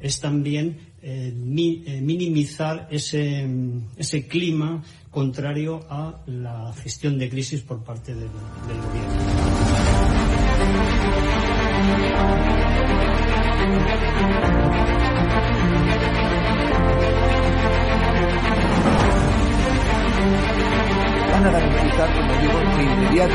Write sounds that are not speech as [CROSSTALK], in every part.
es también eh, eh, minimizar ese, ese, clima contrario a la gestión de crisis por parte del, del gobierno. van a dar como digo, de inmediato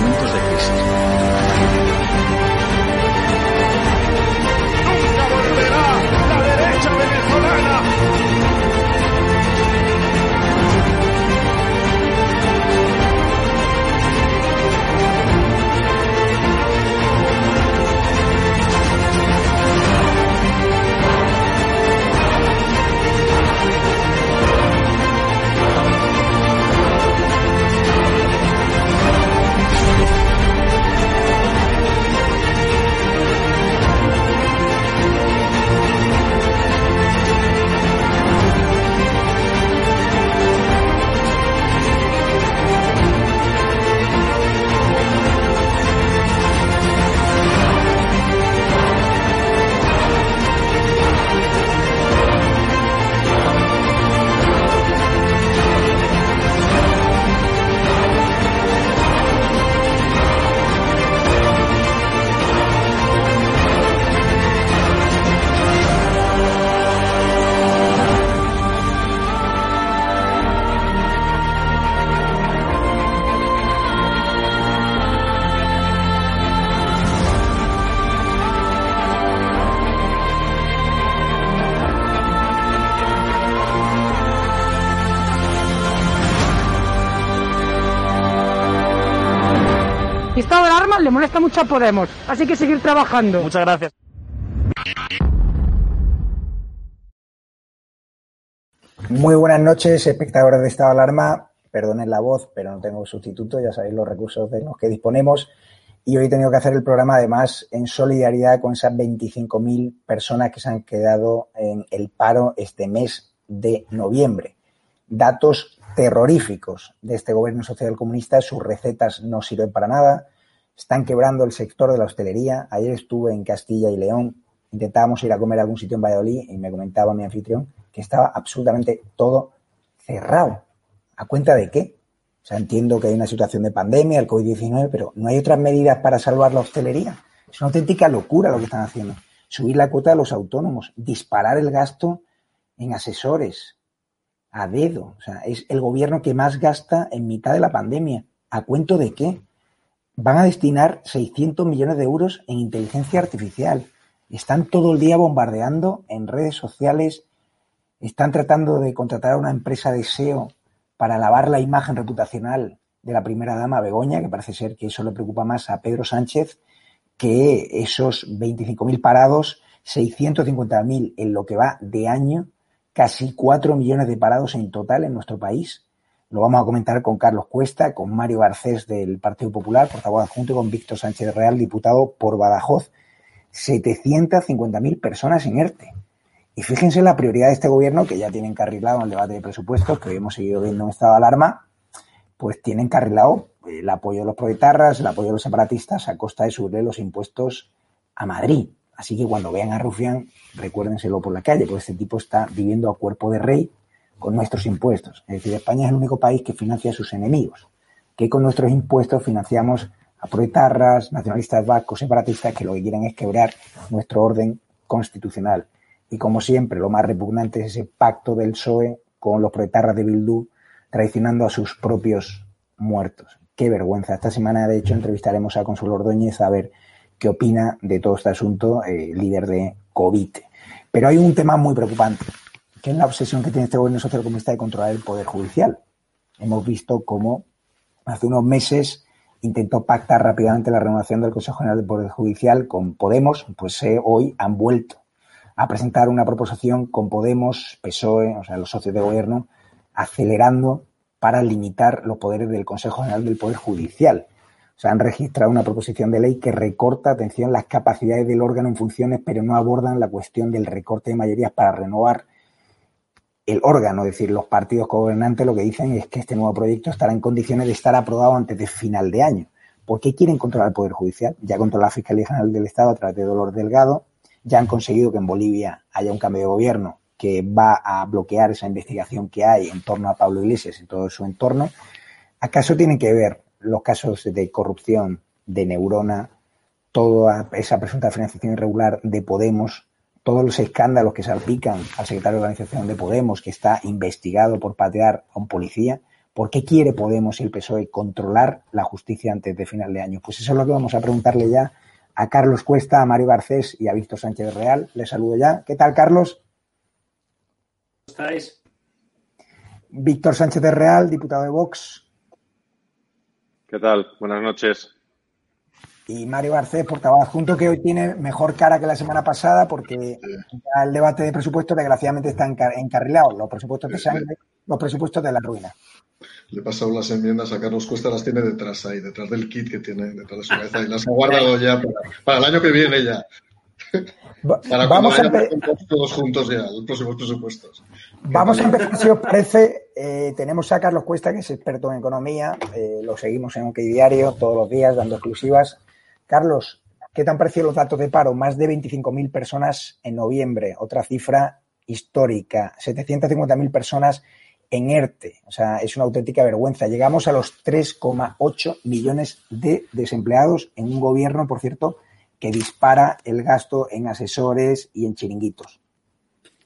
momentos de crisis. Podemos. Así que seguir trabajando. Muchas gracias. Muy buenas noches, espectadores de Estado de Alarma. Perdonen la voz, pero no tengo sustituto, ya sabéis los recursos de los que disponemos. Y hoy he tenido que hacer el programa, además, en solidaridad con esas 25.000 personas que se han quedado en el paro este mes de noviembre. Datos terroríficos de este gobierno social comunista, sus recetas no sirven para nada, están quebrando el sector de la hostelería. Ayer estuve en Castilla y León, intentábamos ir a comer a algún sitio en Valladolid y me comentaba mi anfitrión que estaba absolutamente todo cerrado. ¿A cuenta de qué? O sea, entiendo que hay una situación de pandemia, el COVID-19, pero no hay otras medidas para salvar la hostelería. Es una auténtica locura lo que están haciendo. Subir la cuota de los autónomos, disparar el gasto en asesores a dedo. O sea, es el gobierno que más gasta en mitad de la pandemia. ¿A cuento de qué? Van a destinar 600 millones de euros en inteligencia artificial. Están todo el día bombardeando en redes sociales, están tratando de contratar a una empresa de SEO para lavar la imagen reputacional de la primera dama Begoña, que parece ser que eso le preocupa más a Pedro Sánchez que esos 25.000 parados, 650.000 en lo que va de año, casi 4 millones de parados en total en nuestro país. Lo vamos a comentar con Carlos Cuesta, con Mario Garcés del Partido Popular, portavoz adjunto, y con Víctor Sánchez Real, diputado por Badajoz. 750.000 personas en ERTE. Y fíjense la prioridad de este gobierno, que ya tiene encarrilado en el debate de presupuestos, que hoy hemos seguido viendo en estado de alarma, pues tiene encarrilado el apoyo de los proetarras, el apoyo de los separatistas a costa de subirle los impuestos a Madrid. Así que cuando vean a Rufián, recuérdenselo por la calle, porque este tipo está viviendo a cuerpo de rey con nuestros impuestos. Es decir, España es el único país que financia a sus enemigos, que con nuestros impuestos financiamos a proetarras, nacionalistas vascos, separatistas, que lo que quieren es quebrar nuestro orden constitucional. Y como siempre, lo más repugnante es ese pacto del PSOE con los proetarras de Bildu, traicionando a sus propios muertos. Qué vergüenza. Esta semana, de hecho, entrevistaremos a Consuelo Ordóñez a ver qué opina de todo este asunto, eh, líder de COVID. Pero hay un tema muy preocupante, que es la obsesión que tiene este gobierno socialcomunista de controlar el Poder Judicial. Hemos visto cómo hace unos meses intentó pactar rápidamente la renovación del Consejo General del Poder Judicial con Podemos, pues eh, hoy han vuelto a presentar una proposición con Podemos, PSOE, o sea, los socios de gobierno, acelerando para limitar los poderes del Consejo General del Poder Judicial. O sea, han registrado una proposición de ley que recorta, atención, las capacidades del órgano en funciones, pero no abordan la cuestión del recorte de mayorías para renovar el órgano, es decir, los partidos gobernantes lo que dicen es que este nuevo proyecto estará en condiciones de estar aprobado antes de final de año. ¿Por qué quieren controlar el Poder Judicial? Ya controla la Fiscalía General del Estado a través de Dolor Delgado, ya han conseguido que en Bolivia haya un cambio de gobierno que va a bloquear esa investigación que hay en torno a Pablo Iglesias y todo su entorno. ¿Acaso tienen que ver los casos de corrupción de Neurona, toda esa presunta financiación irregular de Podemos, todos los escándalos que salpican al secretario de organización de Podemos, que está investigado por patear a un policía. ¿Por qué quiere Podemos y el PSOE controlar la justicia antes de final de año? Pues eso es lo que vamos a preguntarle ya a Carlos Cuesta, a Mario Garcés y a Víctor Sánchez Real. Les saludo ya. ¿Qué tal, Carlos? ¿Cómo estáis? Víctor Sánchez de Real, diputado de Vox. ¿Qué tal? Buenas noches y Mario Garcés, portavoz adjunto, que hoy tiene mejor cara que la semana pasada porque el debate de presupuestos desgraciadamente está encarrilado. Los presupuestos de sangre, los presupuestos de la ruina. Le he pasado las enmiendas a Carlos Cuesta, las tiene detrás ahí, detrás del kit que tiene detrás de su cabeza y las ha guardado ya para, el año que viene ya. [LAUGHS] Para Vamos a todos juntos ya, los próximos presupuestos. Vamos a empezar, si os parece. Eh, tenemos a Carlos Cuesta, que es experto en economía. Eh, lo seguimos en OK Diario todos los días, dando exclusivas. Carlos, ¿qué te han parecido los datos de paro? Más de 25.000 personas en noviembre, otra cifra histórica. 750.000 personas en ERTE. O sea, es una auténtica vergüenza. Llegamos a los 3,8 millones de desempleados en un gobierno, por cierto, que dispara el gasto en asesores y en chiringuitos.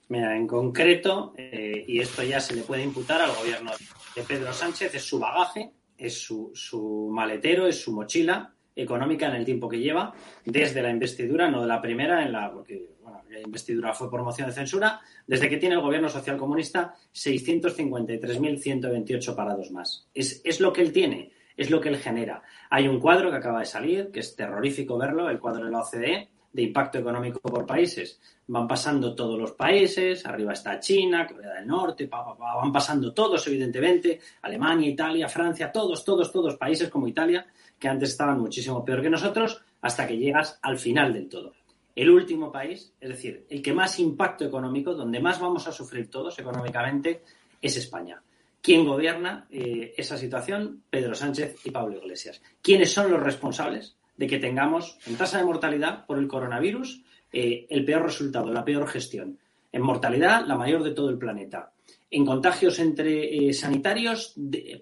Mira, en concreto, eh, y esto ya se le puede imputar al gobierno de Pedro Sánchez, es su bagaje, es su, su maletero, es su mochila, económica en el tiempo que lleva, desde la investidura, no de la primera, en la, porque la investidura fue por moción de censura, desde que tiene el gobierno social comunista, 653.128 parados más. Es, es lo que él tiene, es lo que él genera. Hay un cuadro que acaba de salir, que es terrorífico verlo, el cuadro de la OCDE, de impacto económico por países. Van pasando todos los países, arriba está China, Corea del Norte, van pasando todos, evidentemente, Alemania, Italia, Francia, todos, todos, todos países como Italia, que antes estaban muchísimo peor que nosotros, hasta que llegas al final del todo. El último país, es decir, el que más impacto económico, donde más vamos a sufrir todos económicamente, es España. ¿Quién gobierna eh, esa situación? Pedro Sánchez y Pablo Iglesias. ¿Quiénes son los responsables de que tengamos en tasa de mortalidad por el coronavirus eh, el peor resultado, la peor gestión? En mortalidad, la mayor de todo el planeta. En contagios entre eh, sanitarios,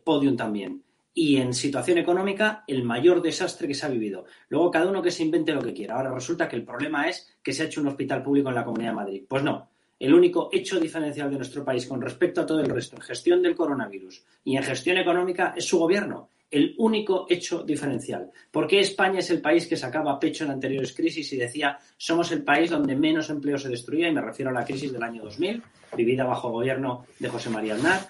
podium también y en situación económica el mayor desastre que se ha vivido. Luego cada uno que se invente lo que quiera. Ahora resulta que el problema es que se ha hecho un hospital público en la Comunidad de Madrid. Pues no. El único hecho diferencial de nuestro país con respecto a todo el resto en gestión del coronavirus y en gestión económica es su gobierno. El único hecho diferencial. ¿Por qué España es el país que sacaba pecho en anteriores crisis y decía somos el país donde menos empleo se destruía? Y me refiero a la crisis del año 2000, vivida bajo el gobierno de José María Aznar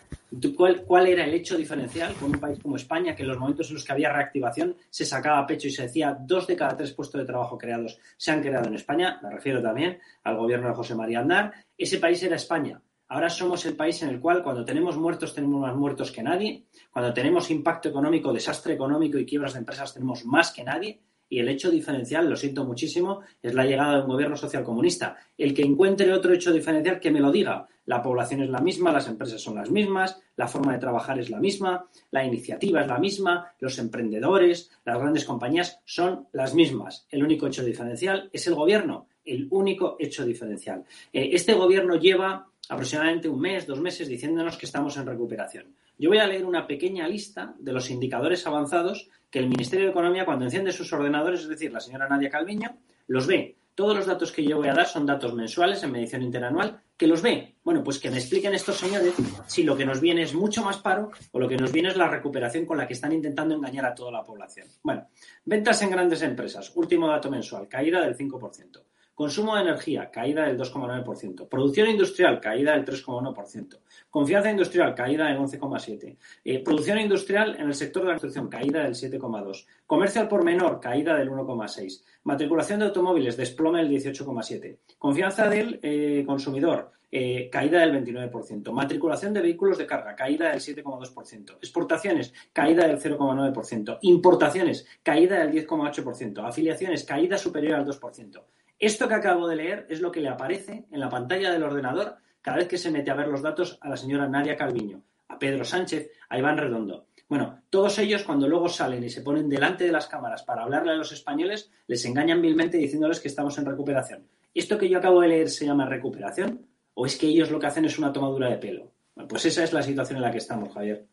¿Cuál, ¿Cuál, era el hecho diferencial con un país como España, que en los momentos en los que había reactivación se sacaba pecho y se decía dos de cada tres puestos de trabajo creados se han creado en España? Me refiero también al gobierno de José María Aznar. Ese país era España. Ahora somos el país en el cual cuando tenemos muertos tenemos más muertos que nadie, cuando tenemos impacto económico, desastre económico y quiebras de empresas tenemos más que nadie y el hecho diferencial, lo siento muchísimo, es la llegada de un gobierno social comunista. El que encuentre otro hecho diferencial, que me lo diga. La población es la misma, las empresas son las mismas, la forma de trabajar es la misma, la iniciativa es la misma, los emprendedores, las grandes compañías son las mismas. El único hecho diferencial es el gobierno, el único hecho diferencial. Eh, este gobierno lleva aproximadamente un mes, dos meses diciéndonos que estamos en recuperación. Yo voy a leer una pequeña lista de los indicadores avanzados que el Ministerio de Economía, cuando enciende sus ordenadores, es decir, la señora Nadia Calviño, los ve Todos los datos que yo voy a dar son datos mensuales en medición interanual. ¿Que los ve? Bueno, pues que me expliquen estos señores si lo que nos viene es mucho más paro o lo que nos viene es la recuperación con la que están intentando engañar a toda la población. Bueno, ventas en grandes empresas, último dato mensual, caída del 5%. Consumo de energía, caída del 2,9%. Producción industrial, caída del 3,1%. Confianza industrial, caída del 11,7%. Eh, producción industrial en el sector de la construcción, caída del 7,2%. Comercio al por menor, caída del 1,6%. Matriculación de automóviles, desplome del 18,7%. Confianza del eh, consumidor, eh, caída del 29%. Matriculación de vehículos de carga, caída del 7,2%. Exportaciones, caída del 0,9%. Importaciones, caída del 10,8%. Afiliaciones, caída superior al 2%. Esto que acabo de leer es lo que le aparece en la pantalla del ordenador cada vez que se mete a ver los datos a la señora Nadia Calviño, a Pedro Sánchez, a Iván Redondo. Bueno, todos ellos cuando luego salen y se ponen delante de las cámaras para hablarle a los españoles, les engañan vilmente diciéndoles que estamos en recuperación. ¿Esto que yo acabo de leer se llama recuperación? ¿O es que ellos lo que hacen es una tomadura de pelo? Bueno, pues esa es la situación en la que estamos, Javier.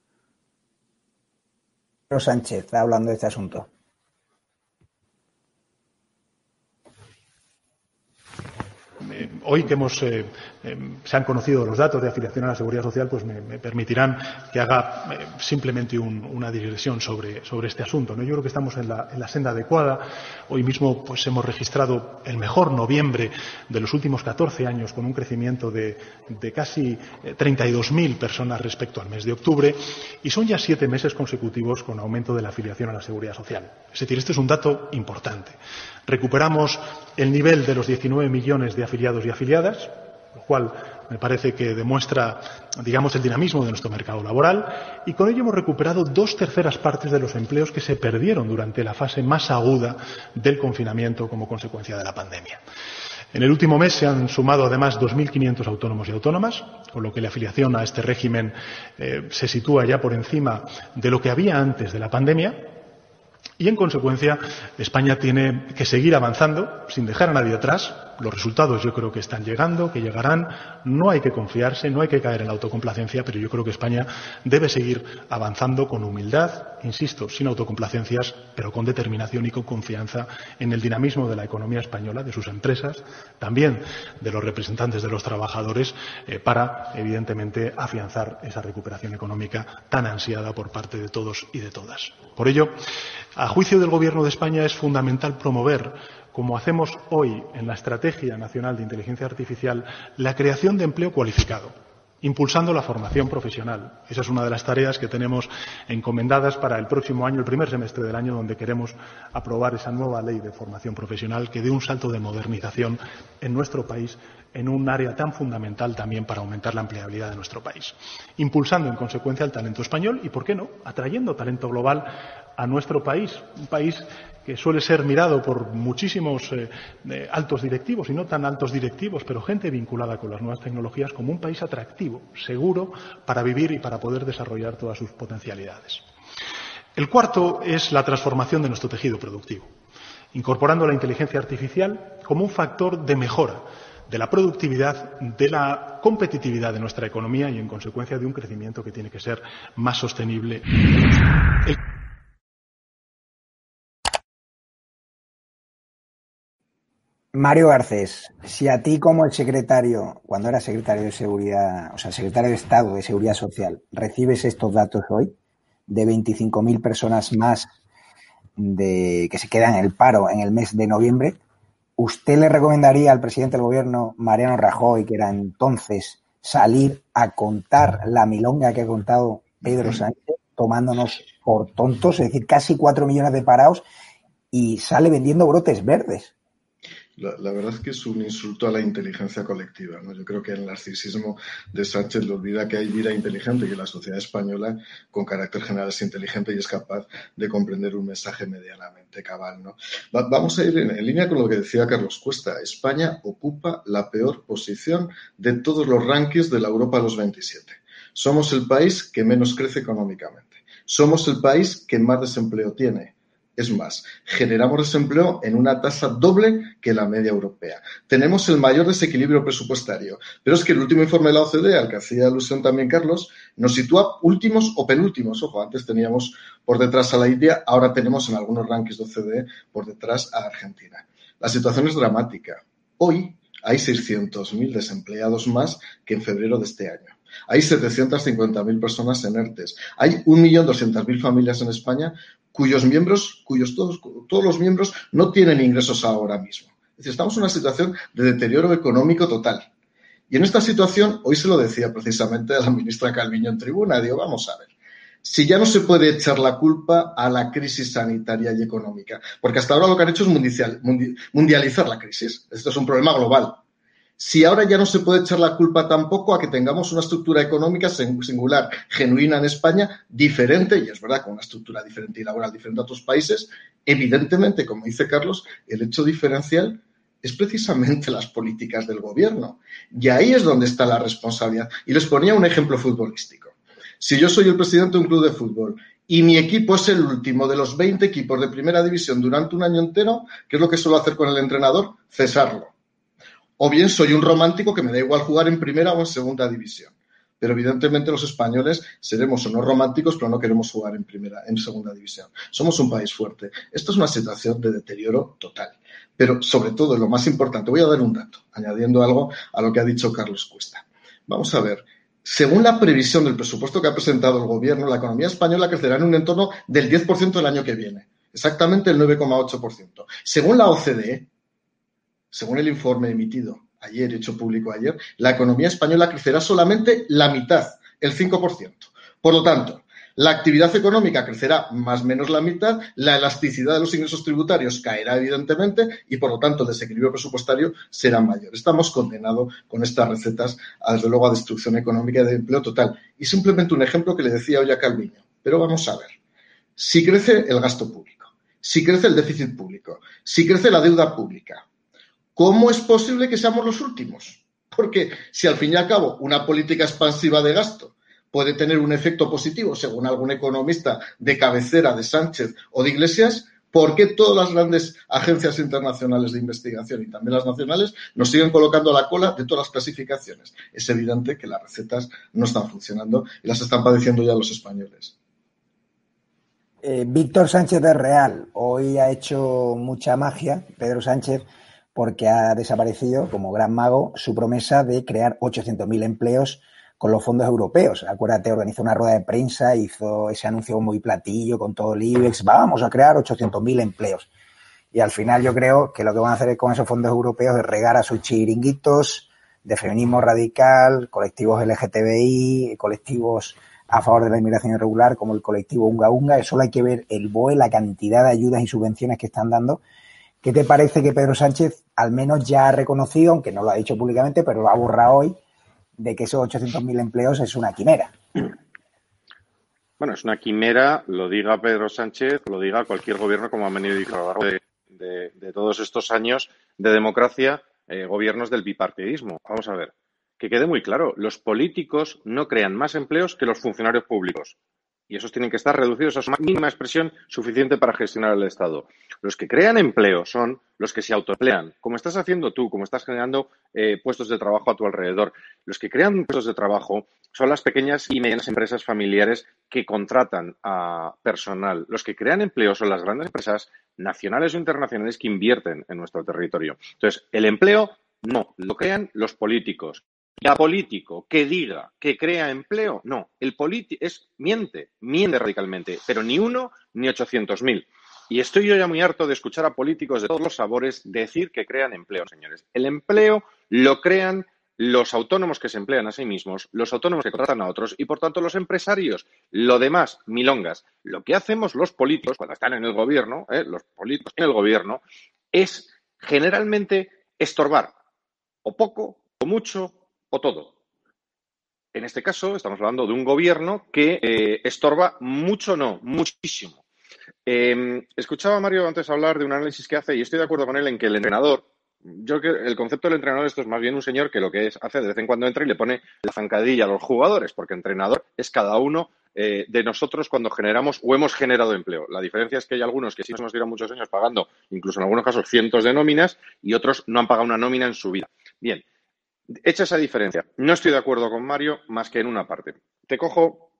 Pedro Sánchez hablando de este asunto. Hoy que hemos, eh, se han conocido los datos de afiliación a la seguridad social, pues me, permitirán que haga eh, simplemente una digresión sobre, este asunto. ¿no? Yo creo que estamos en la, en la, senda adecuada. Hoy mismo pues, hemos registrado el mejor noviembre de los últimos 14 años, con un crecimiento de, de casi 32.000 personas respecto al mes de octubre, y son ya siete meses consecutivos con aumento de la afiliación a la seguridad social. Es decir, este es un dato importante. Recuperamos el nivel de los 19 millones de afiliados y afiliadas, lo cual me parece que demuestra, digamos, el dinamismo de nuestro mercado laboral y con ello hemos recuperado dos terceras partes de los empleos que se perdieron durante la fase más aguda del confinamiento como consecuencia de la pandemia. En el último mes se han sumado además 2.500 autónomos y autónomas, con lo que la afiliación a este régimen eh, se sitúa ya por encima de lo que había antes de la pandemia y, en consecuencia, España tiene que seguir avanzando sin dejar a nadie atrás. Los resultados yo creo que están llegando, que llegarán. No hay que confiarse, no hay que caer en la autocomplacencia, pero yo creo que España debe seguir avanzando con humildad, insisto, sin autocomplacencias, pero con determinación y con confianza en el dinamismo de la economía española, de sus empresas, también de los representantes de los trabajadores, eh, para, evidentemente, afianzar esa recuperación económica tan ansiada por parte de todos y de todas. Por ello, a juicio del Gobierno de España es fundamental promover como hacemos hoy en la Estrategia Nacional de Inteligencia Artificial, la creación de empleo cualificado impulsando la formación profesional. Esa es una de las tareas que tenemos encomendadas para el próximo año, el primer semestre del año, donde queremos aprobar esa nueva ley de formación profesional que dé un salto de modernización en nuestro país en un área tan fundamental también para aumentar la empleabilidad de nuestro país. Impulsando, en consecuencia, el talento español y, ¿por qué no?, atrayendo talento global a nuestro país, un país que suele ser mirado por muchísimos eh, eh, altos directivos, y no tan altos directivos, pero gente vinculada con las nuevas tecnologías, como un país atractivo, seguro, para vivir y para poder desarrollar todas sus potencialidades. El cuarto es la transformación de nuestro tejido productivo, incorporando la inteligencia artificial como un factor de mejora de la productividad, de la competitividad de nuestra economía y, en consecuencia, de un crecimiento que tiene que ser más sostenible. Mario Garcés, si a ti como el secretario, cuando era secretario de Seguridad, o sea, secretario de Estado de Seguridad Social, recibes estos datos hoy de 25.000 personas más de, que se quedan en el paro en el mes de noviembre, ¿usted le recomendaría al presidente del gobierno, Mariano Rajoy, que era entonces, salir a contar la milonga que ha contado Pedro Sánchez, tomándonos por tontos, es decir, casi cuatro millones de parados, y sale vendiendo brotes verdes? La, verdad es que es un insulto a la inteligencia colectiva. ¿no? Yo creo que el narcisismo de Sánchez le olvida que hay vida inteligente y que la sociedad española, con carácter general, es inteligente y es capaz de comprender un mensaje medianamente cabal. ¿no? vamos a ir en, línea con lo que decía Carlos Cuesta. España ocupa la peor posición de todos los rankings de la Europa los 27. Somos el país que menos crece económicamente. Somos el país que más desempleo tiene es más, generamos desempleo en una tasa doble que la media europea. Tenemos el mayor desequilibrio presupuestario. Pero es que el último informe de la OCDE, al que hacía alusión también Carlos, nos sitúa últimos o penúltimos. Ojo, antes teníamos por detrás a la India, ahora tenemos en algunos rankings de OCDE por detrás a Argentina. La situación es dramática. Hoy hay 600.000 desempleados más que en febrero de este año. Hay 750.000 personas en ERTES. Hay 1.200.000 familias en España cuyos miembros, cuyos todos, todos los miembros no tienen ingresos ahora mismo. Es estamos en una situación de deterioro económico total. Y en esta situación, hoy se lo decía precisamente a la ministra Calviño en tribuna, digo, vamos a ver, si ya no se puede echar la culpa a la crisis sanitaria y económica, porque hasta ahora lo que han hecho es mundializar la crisis. Esto es un problema global. Si ahora ya no se puede echar la culpa tampoco a que tengamos una estructura económica singular, genuina en España, diferente, y es verdad, con una estructura diferente y laboral diferente a otros países, evidentemente, como dice Carlos, el hecho diferencial es precisamente las políticas del gobierno. Y ahí es donde está la responsabilidad. Y les ponía un ejemplo futbolístico. Si yo soy el presidente de un club de fútbol y mi equipo es el último de los 20 equipos de primera división durante un año entero, ¿qué es lo que suelo hacer con el entrenador? Cesarlo. O bien soy un romántico que me da igual jugar en primera o en segunda división. Pero evidentemente los españoles seremos o no románticos, pero no queremos jugar en primera, en segunda división. Somos un país fuerte. Esto es una situación de deterioro total. Pero sobre todo, lo más importante, voy a dar un dato, añadiendo algo a lo que ha dicho Carlos Cuesta. Vamos a ver, según la previsión del presupuesto que ha presentado el Gobierno, la economía española crecerá en un entorno del 10% el año que viene, exactamente el 9,8%. Según la OCDE, según el informe emitido ayer, hecho público ayer, la economía española crecerá solamente la mitad, el 5%. Por lo tanto, la actividad económica crecerá más o menos la mitad, la elasticidad de los ingresos tributarios caerá evidentemente y por lo tanto el desequilibrio presupuestario será mayor. Estamos condenados con estas recetas, desde luego, a destrucción económica y de empleo total. Y simplemente un ejemplo que le decía hoy a Calviño. Pero vamos a ver. Si crece el gasto público, si crece el déficit público, si crece la deuda pública, ¿cómo es posible que seamos los últimos? Porque si al fin y al cabo una política expansiva de gasto puede tener un efecto positivo, según algún economista de cabecera de Sánchez o de Iglesias, ¿por qué todas las grandes agencias internacionales de investigación y también las nacionales nos siguen colocando a la cola de todas las clasificaciones? Es evidente que las recetas no están funcionando y las están padeciendo ya los españoles. Eh, Víctor Sánchez de Real hoy ha hecho mucha magia, Pedro Sánchez, porque ha desaparecido como gran mago su promesa de crear 800.000 empleos con los fondos europeos. Acuérdate, organizó una rueda de prensa, hizo ese anuncio muy platillo con todo el IBEX, vamos a crear 800.000 empleos. Y al final yo creo que lo que van a hacer con esos fondos europeos es regar a sus chiringuitos de feminismo radical, colectivos LGTBI, colectivos a favor de la inmigración irregular, como el colectivo Unga Unga. Solo hay que ver el BOE, la cantidad de ayudas y subvenciones que están dando. ¿Qué te parece que Pedro Sánchez al menos ya ha reconocido, aunque no lo ha dicho públicamente, pero lo ha borrado hoy, de que esos 800.000 empleos es una quimera. Bueno, es una quimera, lo diga Pedro Sánchez, lo diga cualquier gobierno como ha venido a lo largo de, todos estos años de democracia, eh, gobiernos del bipartidismo. Vamos a ver, que quede muy claro, los políticos no crean más empleos que los funcionarios públicos y esos tienen que estar reducidos a su mínima expresión suficiente para gestionar el Estado. Los que crean empleo son los que se autoemplean, como estás haciendo tú, como estás generando eh, puestos de trabajo a tu alrededor. Los que crean puestos de trabajo son las pequeñas y medianas empresas familiares que contratan a personal. Los que crean empleo son las grandes empresas nacionales o internacionales que invierten en nuestro territorio. Entonces, el empleo no, lo crean los políticos. Y a político que diga que crea empleo, no, el político es miente, miente radicalmente, pero ni uno ni ochocientos mil. Y estoy yo ya muy harto de escuchar a políticos de todos los sabores decir que crean empleo, señores. El empleo lo crean los autónomos que se emplean a sí mismos, los autónomos que contratan a otros y, por tanto, los empresarios. Lo demás, milongas. Lo que hacemos los políticos cuando están en el gobierno, ¿eh? los políticos en el gobierno, es generalmente estorbar, o poco, o mucho, o todo. En este caso, estamos hablando de un gobierno que eh, estorba mucho, no, muchísimo. Em, escuchaba a Mario antes hablar de un análisis que hace y estoy de acuerdo con él en que el entrenador, yo creo que el concepto del entrenador esto es más bien un señor que lo que es, hace de vez en cuando entra y le pone la zancadilla a los jugadores, porque entrenador es cada uno eh, de nosotros cuando generamos o hemos generado empleo. La diferencia es que hay algunos que sí nos dieron muchos años pagando, incluso en algunos casos cientos de nóminas, y otros no han pagado una nómina en su vida. Bien, Hecha esa diferencia, no estoy de acuerdo con Mario más que en una parte. Te cojo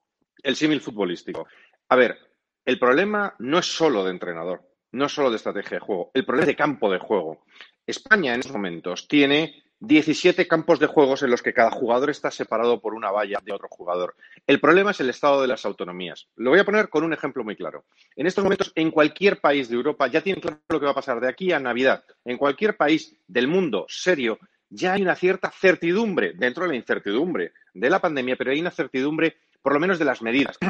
el símil futbolístico. A ver, el problema no es solo de entrenador. no solo de estrategia de juego, el problema es de campo de juego. España en estos momentos tiene 17 campos de juegos en los que cada jugador está separado por una valla de otro jugador. El problema es el estado de las autonomías. Lo voy a poner con un ejemplo muy claro. En estos momentos, en cualquier país de Europa ya tienen claro lo que va a pasar de aquí a Navidad. En cualquier país del mundo serio ya hay una cierta certidumbre dentro de la incertidumbre de la pandemia, pero hay una certidumbre por lo menos de las medidas. [CLEARS THROAT]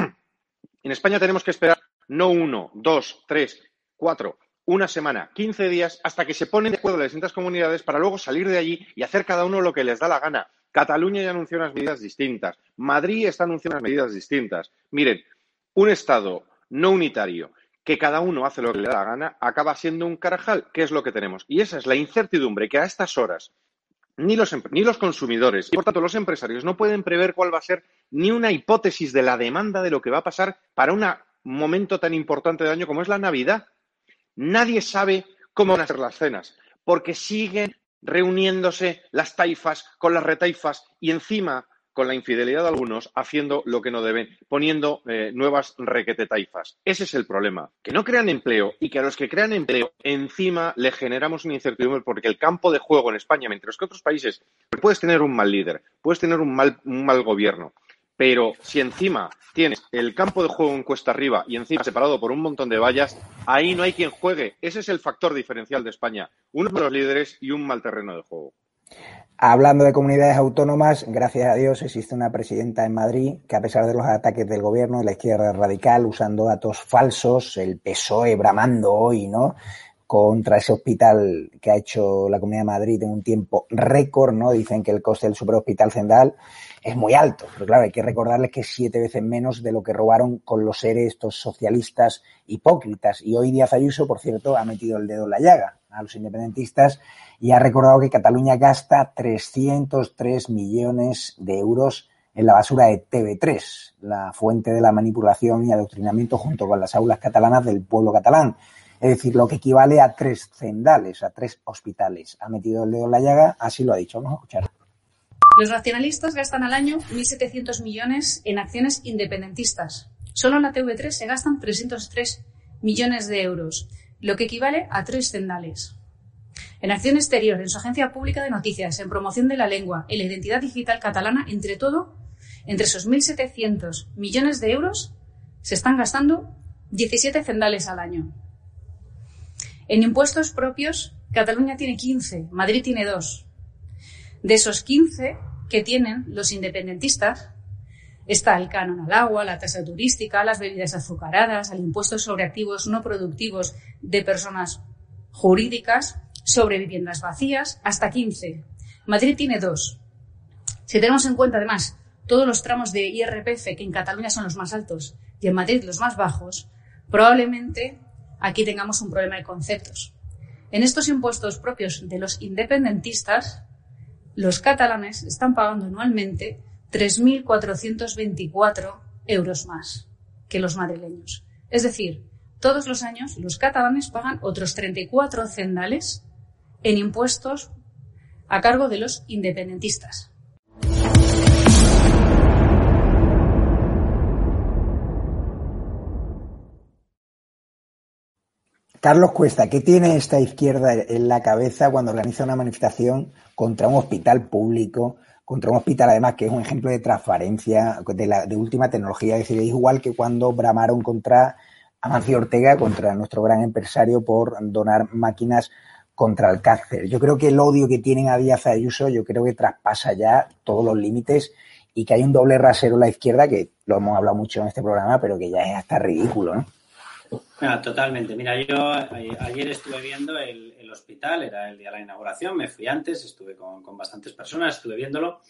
En España tenemos que esperar no uno, dos, tres, cuatro, una semana, 15 días, hasta que se ponen de acuerdo las distintas comunidades para luego salir de allí y hacer cada uno lo que les da la gana. Cataluña ya anunció unas medidas distintas. Madrid está anunciando unas medidas distintas. Miren, un Estado no unitario que cada uno hace lo que le da la gana, acaba siendo un carajal, que es lo que tenemos. Y esa es la incertidumbre que a estas horas ni los, ni los consumidores y, por tanto, los empresarios no pueden prever cuál va a ser ni una hipótesis de la demanda de lo que va a pasar para un momento tan importante de año como es la Navidad. Nadie sabe cómo van a ser las cenas, porque siguen reuniéndose las taifas con las retaifas y encima con la infidelidad de algunos, haciendo lo que no deben, poniendo eh, nuevas requete taifas. Ese es el problema, que no crean empleo y que a los que crean empleo encima le generamos una incertidumbre porque el campo de juego en España, mientras que otros países, puedes tener un mal líder, puedes tener un mal, un mal gobierno, pero si encima tienes el campo de juego en cuesta arriba y encima separado por un montón de vallas, ahí no hay quien juegue. Ese es el factor diferencial de España. Unos los líderes y un mal terreno de juego. Hablando de comunidades autónomas, gracias a Dios existe una presidenta en Madrid que a pesar de los ataques del gobierno de la izquierda radical usando datos falsos, el PSOE bramando hoy, ¿no? Contra ese hospital que ha hecho la Comunidad de Madrid en un tiempo récord, ¿no? Dicen que el coste del superhospital Zendal es muy alto, pero claro, hay que recordarles que es siete veces menos de lo que robaron con los seres estos socialistas hipócritas. Y hoy Díaz Ayuso, por cierto, ha metido el dedo en la llaga a los independentistas y ha recordado que Cataluña gasta 303 millones de euros en la basura de TV3, la fuente de la manipulación y adoctrinamiento junto con las aulas catalanas del pueblo catalán. Es decir, lo que equivale a tres cendales, a tres hospitales. Ha metido el dedo en la llaga, así lo ha dicho. Vamos a escuchar. Los nacionalistas gastan al año 1.700 millones en acciones independentistas. Solo en la TV3 se gastan 303 millones de euros, lo que equivale a tres cendales. En acción exterior, en su agencia pública de noticias, en promoción de la lengua, en la identidad digital catalana, entre todo, entre esos 1.700 millones de euros, se están gastando 17 cendales al año. En impuestos propios, Cataluña tiene 15, Madrid tiene 2. De esos 15 que tienen los independentistas, está el canon al agua, la tasa turística, las bebidas azucaradas, el impuesto sobre activos no productivos de personas jurídicas, sobre viviendas vacías, hasta 15. Madrid tiene 2. Si tenemos en cuenta además todos los tramos de IRPF que en Cataluña son los más altos y en Madrid los más bajos, probablemente aquí tengamos un problema de conceptos. En estos impuestos propios de los independentistas, los catalanes están pagando anualmente 3.424 euros más que los madrileños. Es decir, todos los años los catalanes pagan otros 34 cendales en impuestos a cargo de los independentistas. Carlos Cuesta, ¿qué tiene esta izquierda en la cabeza cuando organiza una manifestación contra un hospital público, contra un hospital además que es un ejemplo de transparencia, de, la, de última tecnología? Es decir, es igual que cuando bramaron contra Amancio Ortega, contra nuestro gran empresario por donar máquinas contra el cáncer. Yo creo que el odio que tienen a Díaz Ayuso, yo creo que traspasa ya todos los límites y que hay un doble rasero a la izquierda, que lo hemos hablado mucho en este programa, pero que ya es hasta ridículo, ¿no? Totalmente. Mira, yo ayer estuve viendo el, hospital, era el día de la inauguración, me fui antes, estuve con, bastantes personas, estuve viéndolo.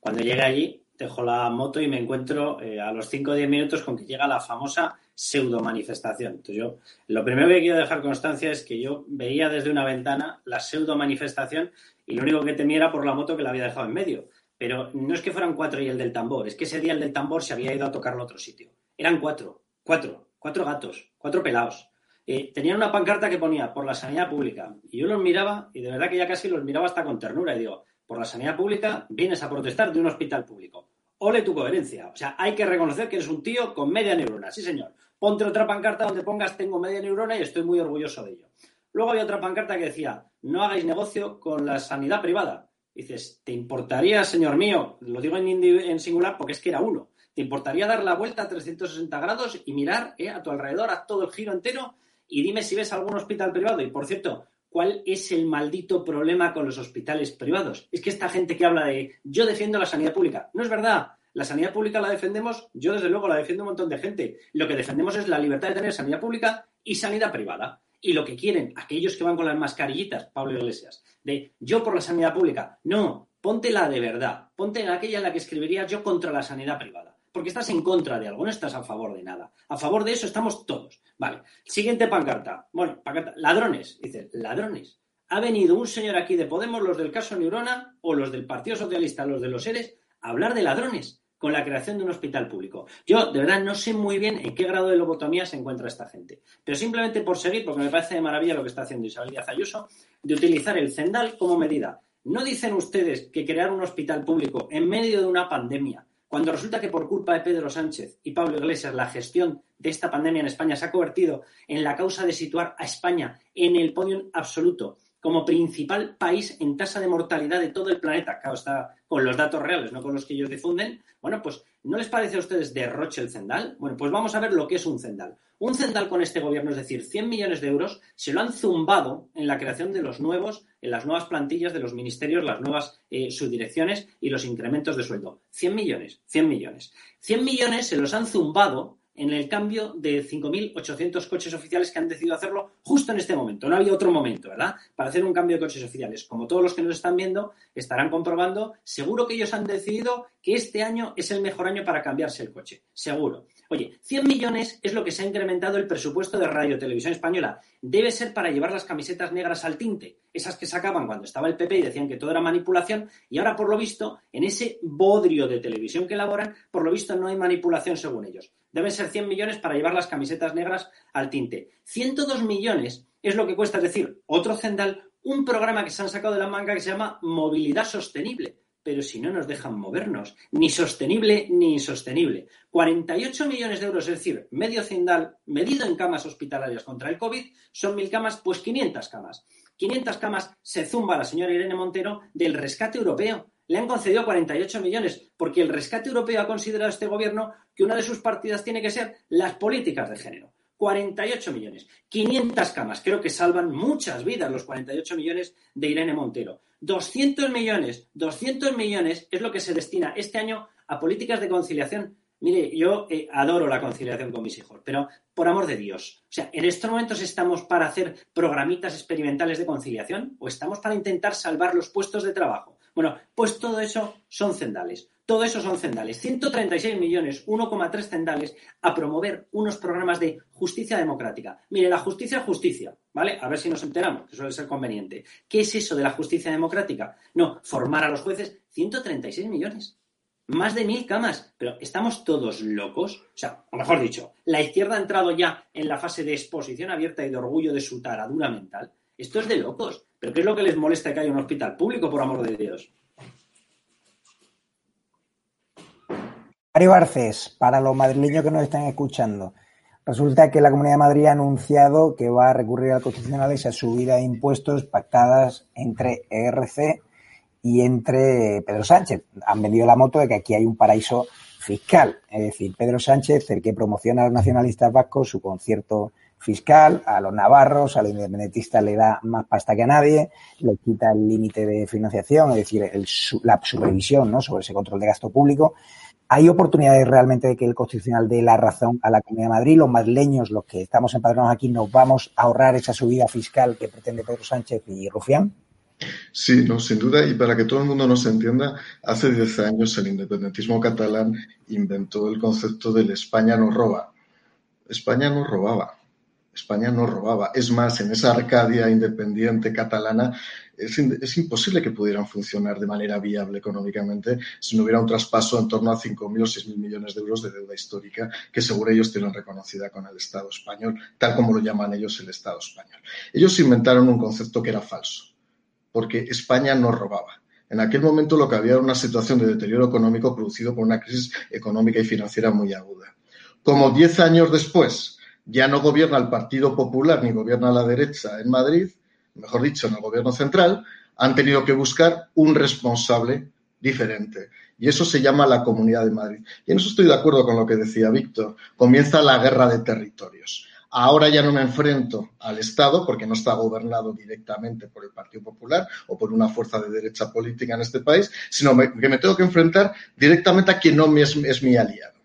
Cuando llegué allí, dejo la moto y me encuentro eh, a los 5 o 10 minutos con que llega la famosa pseudo manifestación. Entonces yo, lo primero que quiero dejar constancia es que yo veía desde una ventana la pseudo manifestación y lo único que temía era por la moto que la había dejado en medio. Pero no es que fueran cuatro y el del tambor, es que ese día el del tambor se había ido a tocarlo a otro sitio. Eran cuatro, cuatro cuatro gatos, cuatro pelados. Tenían una pancarta que ponía por la sanidad pública. Y yo los miraba y de verdad que ya casi los miraba hasta con ternura. Y digo, por la sanidad pública vienes a protestar de un hospital público. ole tu coherencia. O sea, hay que reconocer que eres un tío con media neurona. Sí, señor. Ponte otra pancarta donde pongas tengo media neurona y estoy muy orgulloso de ello. Luego había otra pancarta que decía, no hagáis negocio con la sanidad privada. dices, ¿te importaría, señor mío? Lo digo en, singular porque es que era uno. ¿Te importaría dar la vuelta a 360 grados y mirar eh, a tu alrededor, a todo el giro entero? Y dime si ves algún hospital privado. Y por cierto, ¿cuál es el maldito problema con los hospitales privados? Es que esta gente que habla de yo defiendo la sanidad pública. No es verdad. La sanidad pública la defendemos, yo desde luego la defiendo un montón de gente. Lo que defendemos es la libertad de tener sanidad pública y sanidad privada. Y lo que quieren aquellos que van con las mascarillitas, Pablo Iglesias, de yo por la sanidad pública, no, ponte la de verdad, ponte aquella en la que escribiría yo contra la sanidad privada. Porque estás en contra de algo, no estás a favor de nada. A favor de eso estamos todos. Vale. Siguiente pancarta. Bueno, pancarta. Ladrones. Dice, ladrones. Ha venido un señor aquí de Podemos, los del caso Neurona, o los del Partido Socialista, los de los seres, a hablar de ladrones con la creación de un hospital público. Yo, de verdad, no sé muy bien en qué grado de lobotomía se encuentra esta gente. Pero simplemente por seguir, porque me parece de maravilla lo que está haciendo Isabel Díaz Ayuso, de utilizar el Zendal como medida. ¿No dicen ustedes que crear un hospital público en medio de una pandemia, cuando resulta que por culpa de Pedro Sánchez y Pablo Iglesias la gestión de esta pandemia en España se ha convertido en la causa de situar a España en el podio absoluto como principal país en tasa de mortalidad de todo el planeta. Claro, está con los datos reales, no con los que ellos difunden. Bueno, pues, ¿no les parece a ustedes derroche el Zendal? Bueno, pues vamos a ver lo que es un Zendal. Un Zendal con este gobierno, es decir, 100 millones de euros, se lo han zumbado en la creación de los nuevos, en las nuevas plantillas de los ministerios, las nuevas eh, subdirecciones y los incrementos de sueldo. 100 millones, 100 millones. 100 millones se los han zumbado en el cambio de 5.800 coches oficiales que han decidido hacerlo justo en este momento. No había otro momento, ¿verdad? Para hacer un cambio de coches oficiales. Como todos los que nos están viendo estarán comprobando, seguro que ellos han decidido que este año es el mejor año para cambiarse el coche. Seguro. Oye, 100 millones es lo que se ha incrementado el presupuesto de Radio Televisión Española. Debe ser para llevar las camisetas negras al tinte, esas que sacaban cuando estaba el PP y decían que todo era manipulación, y ahora, por lo visto, en ese bodrio de televisión que elaboran, por lo visto no hay manipulación según ellos. Deben ser 100 millones para llevar las camisetas negras al tinte. 102 millones es lo que cuesta, es decir, otro Zendal, un programa que se han sacado de la manga que se llama Movilidad Sostenible pero si no nos dejan movernos, ni sostenible ni insostenible. 48 millones de euros, es decir, medio cendal medido en camas hospitalarias contra el COVID, son mil camas, pues 500 camas. 500 camas se zumba la señora Irene Montero del rescate europeo. Le han concedido 48 millones, porque el rescate europeo ha considerado este gobierno que una de sus partidas tiene que ser las políticas de género. 48 millones. 500 camas. Creo que salvan muchas vidas los 48 millones de Irene Montero. 200 millones. 200 millones es lo que se destina este año a políticas de conciliación. Mire, yo eh, adoro la conciliación con mis hijos, pero por amor de Dios. O sea, ¿en estos momentos estamos para hacer programitas experimentales de conciliación o estamos para intentar salvar los puestos de trabajo? Bueno, pues todo eso son cendales. Todo eso son cendales. 136 millones, 1,3 cendales a promover unos programas de justicia democrática. Mire, la justicia es justicia, ¿vale? A ver si nos enteramos, que suele ser conveniente. ¿Qué es eso de la justicia democrática? No, formar a los jueces 136 millones. Más de mil camas. Pero ¿estamos todos locos? O sea, o mejor dicho, la izquierda ha entrado ya en la fase de exposición abierta y de orgullo de su taradura mental. Esto es de locos. ¿Pero qué es lo que les molesta que haya un hospital público, por amor de Dios? Mario Barcés, para los madrileños que nos están escuchando, resulta que la Comunidad de Madrid ha anunciado que va a recurrir al Constitucional esa subida de impuestos pactadas entre ERC y entre Pedro Sánchez. Han vendido la moto de que aquí hay un paraíso fiscal. Es decir, Pedro Sánchez, el que promociona a los nacionalistas vascos su concierto fiscal, a los navarros, a los independentistas le da más pasta que a nadie, le quita el límite de financiación, es decir, la supervisión ¿no? sobre ese control de gasto público. ¿Hay oportunidades realmente de que el Constitucional dé la razón a la Comunidad de Madrid? Los madrileños, los que estamos empadronados aquí, ¿nos vamos a ahorrar esa subida fiscal que pretende Pedro Sánchez y Rufián? Sí, no, sin duda. Y para que todo el mundo nos entienda, hace 10 años el independentismo catalán inventó el concepto del España no roba. España no robaba. España no robaba. Es más, en esa Arcadia independiente catalana es, imposible que pudieran funcionar de manera viable económicamente si no hubiera un traspaso en torno a 5.000 o 6.000 millones de euros de deuda histórica que seguro ellos tienen reconocida con el Estado español, tal como lo llaman ellos el Estado español. Ellos inventaron un concepto que era falso, porque España no robaba. En aquel momento lo que había era una situación de deterioro económico producido por una crisis económica y financiera muy aguda. Como diez años después ya no gobierna el Partido Popular ni gobierna la derecha en Madrid, mejor dicho, en el gobierno central, han tenido que buscar un responsable diferente. Y eso se llama la Comunidad de Madrid. Y en eso estoy de acuerdo con lo que decía Víctor. Comienza la guerra de territorios. Ahora ya no me enfrento al Estado porque no está gobernado directamente por el Partido Popular o por una fuerza de derecha política en este país, sino que me tengo que enfrentar directamente a quien no es, mi aliado.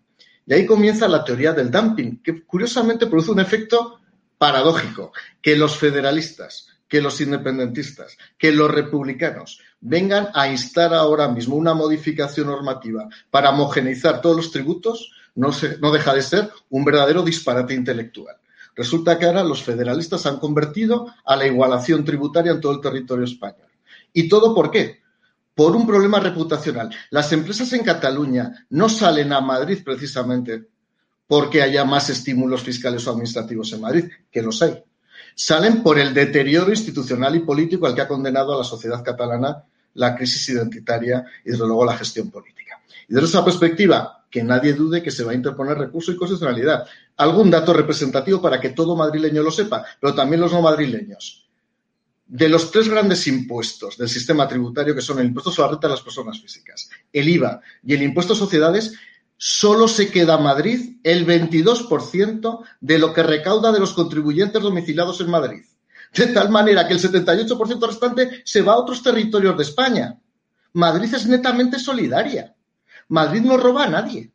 Y ahí comienza la teoría del dumping, que curiosamente produce un efecto paradójico, que los federalistas, que los independentistas, que los republicanos vengan a instar ahora mismo una modificación normativa para homogeneizar todos los tributos, no, no deja de ser un verdadero disparate intelectual. Resulta que ahora los federalistas han convertido a la igualación tributaria en todo el territorio español. ¿Y todo por qué? Por un problema reputacional. Las empresas en Cataluña no salen a Madrid precisamente porque haya más estímulos fiscales o administrativos en Madrid, que los hay. Salen por el deterioro institucional y político al que ha condenado a la sociedad catalana la crisis identitaria y, desde luego, la gestión política. Y desde esa perspectiva, que nadie dude que se va a interponer recurso y constitucionalidad. Algún dato representativo para que todo madrileño lo sepa, pero también los no madrileños. De los tres grandes impuestos del sistema tributario, que son el impuesto sobre la renta de las personas físicas, el IVA y el impuesto a sociedades, solo se queda Madrid el 22% de lo que recauda de los contribuyentes domiciliados en Madrid de tal manera que el 78% restante se va a otros territorios de España. Madrid es netamente solidaria. Madrid no roba a nadie.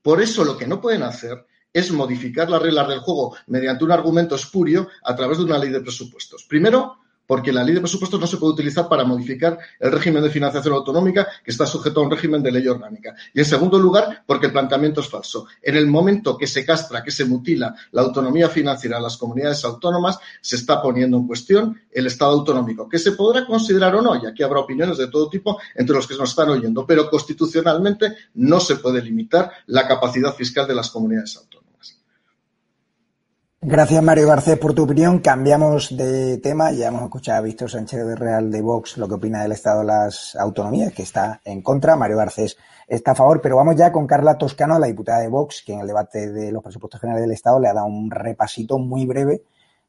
Por eso lo que no pueden hacer es modificar las reglas del juego mediante un argumento espurio a través de una ley de presupuestos. Primero, porque la ley de presupuestos no se puede utilizar para modificar el régimen de financiación autonómica que está sujeto a un régimen de ley orgánica. Y en segundo lugar, porque el planteamiento es falso. En el momento que se castra, que se mutila la autonomía financiera de las comunidades autónomas, se está poniendo en cuestión el Estado autonómico, que se podrá considerar o no, y aquí habrá opiniones de todo tipo entre los que nos están oyendo, pero constitucionalmente no se puede limitar la capacidad fiscal de las comunidades autónomas. Gracias, Mario Garcés, por tu opinión. Cambiamos de tema. Ya hemos escuchado a Víctor Sánchez de Real de Vox lo que opina del Estado de las Autonomías, que está en contra. Mario Garcés está a favor. Pero vamos ya con Carla Toscano, la diputada de Vox, que en el debate de los presupuestos generales del Estado le ha dado un repasito muy breve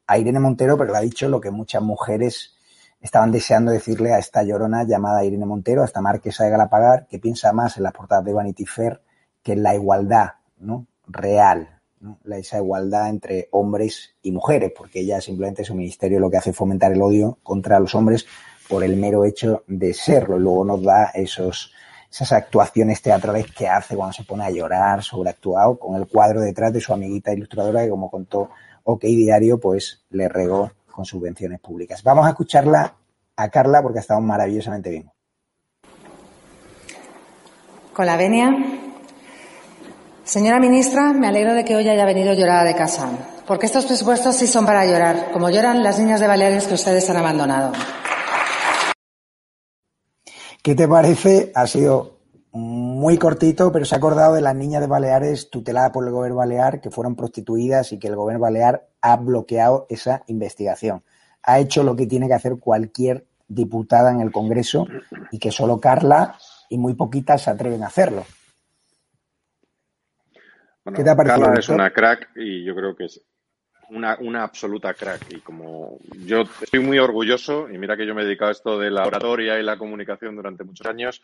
a Irene Montero, pero le ha dicho lo que muchas mujeres estaban deseando decirle a esta llorona llamada Irene Montero, a esta marquesa de Galapagar, que piensa más en las portadas de Vanity Fair que en la igualdad ¿no? real esa igualdad entre hombres y mujeres, porque ella simplemente su ministerio lo que hace es fomentar el odio contra los hombres por el mero hecho de serlo. Luego nos da esos, esas actuaciones teatrales que hace cuando se pone a llorar, sobreactuado, con el cuadro detrás de su amiguita ilustradora que, como contó OK Diario, pues le regó con subvenciones públicas. Vamos a escucharla a Carla porque ha estado maravillosamente bien. Con la venia Señora ministra, me alegro de que hoy haya venido llorada de casa, porque estos presupuestos sí son para llorar, como lloran las niñas de Baleares que ustedes han abandonado. ¿Qué te parece? Ha sido muy cortito, pero se ha acordado de las niñas de Baleares tuteladas por el gobierno balear que fueron prostituidas y que el gobierno balear ha bloqueado esa investigación. Ha hecho lo que tiene que hacer cualquier diputada en el Congreso y que solo Carla y muy poquitas se atreven a hacerlo. Carla es una crack y yo creo que es una, una, absoluta crack. Y como yo estoy muy orgulloso, y mira que yo me he dedicado a esto de la oratoria y la comunicación durante muchos años,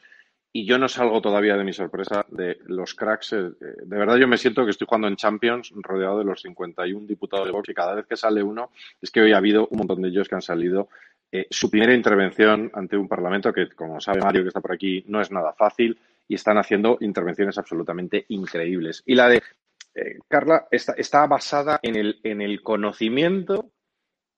y yo no salgo todavía de mi sorpresa de los cracks. Eh, de verdad, yo me siento que estoy jugando en Champions, rodeado de los 51 diputados de Vox, y cada vez que sale uno, es que hoy ha habido un montón de ellos que han salido. Eh, su primera intervención ante un Parlamento que, como sabe Mario, que está por aquí, no es nada fácil y están haciendo intervenciones absolutamente increíbles. Y la de eh, Carla está, está basada en el, en el conocimiento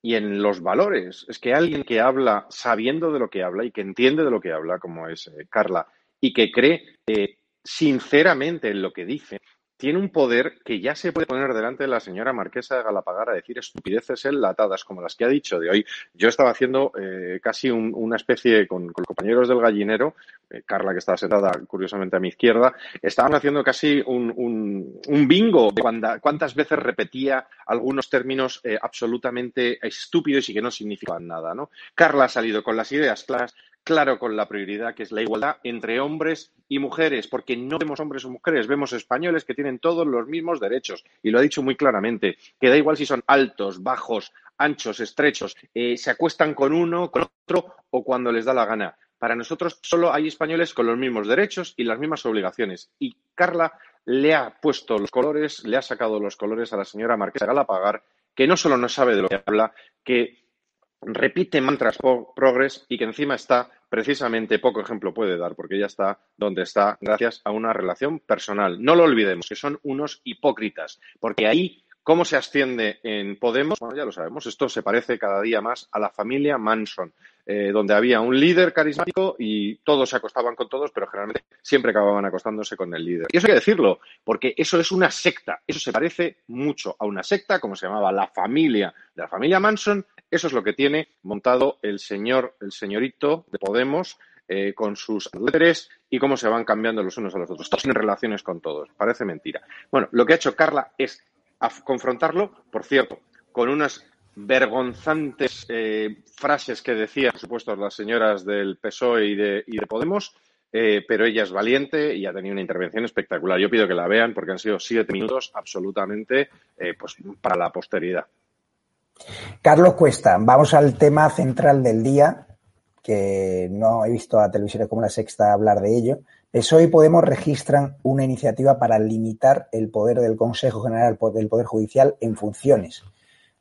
y en los valores. Es que alguien que habla sabiendo de lo que habla y que entiende de lo que habla, como es eh, Carla, y que cree eh, sinceramente en lo que dice, tiene un poder que ya se puede poner delante de la señora marquesa de Galapagar a decir estupideces enlatadas como las que ha dicho de hoy. Yo estaba haciendo eh, casi una especie con, con, compañeros del gallinero, eh, Carla que estaba sentada curiosamente a mi izquierda, estaban haciendo casi un, un, bingo de cuántas veces repetía algunos términos eh, absolutamente estúpidos y que no significaban nada. ¿no? Carla ha salido con las ideas claras, claro con la prioridad que es la igualdad entre hombres y mujeres, porque no vemos hombres o mujeres, vemos españoles que tienen todos los mismos derechos. Y lo ha dicho muy claramente, que da igual si son altos, bajos, anchos, estrechos, eh, se acuestan con uno, con otro o cuando les da la gana. Para nosotros solo hay españoles con los mismos derechos y las mismas obligaciones. Y Carla le ha puesto los colores, le ha sacado los colores a la señora Marquesa Galapagar, que no solo no sabe de lo que habla, que repite mantras progres y que encima está precisamente poco ejemplo puede dar, porque ella está donde está gracias a una relación personal. No lo olvidemos, que son unos hipócritas, porque ahí ¿Cómo se asciende en Podemos? Bueno, ya lo sabemos, esto se parece cada día más a la familia Manson, eh, donde había un líder carismático y todos se acostaban con todos, pero generalmente siempre acababan acostándose con el líder. Y eso hay que decirlo, porque eso es una secta, eso se parece mucho a una secta, como se llamaba la familia de la familia Manson, eso es lo que tiene montado el señor, el señorito de Podemos, eh, con sus líderes y cómo se van cambiando los unos a los otros. Todos tienen relaciones con todos. Parece mentira. Bueno, lo que ha hecho Carla es confrontarlo, por cierto, con unas vergonzantes eh, frases que decían, por supuesto, las señoras del PSOE y de, Podemos, eh, pero ella es valiente y ha tenido una intervención espectacular. Yo pido que la vean porque han sido siete minutos absolutamente pues, para la posteridad. Carlos Cuesta, vamos al tema central del día, que no he visto a televisiones como la Sexta hablar de ello. PSOE y Podemos registran una iniciativa para limitar el poder del Consejo General del Poder Judicial en funciones.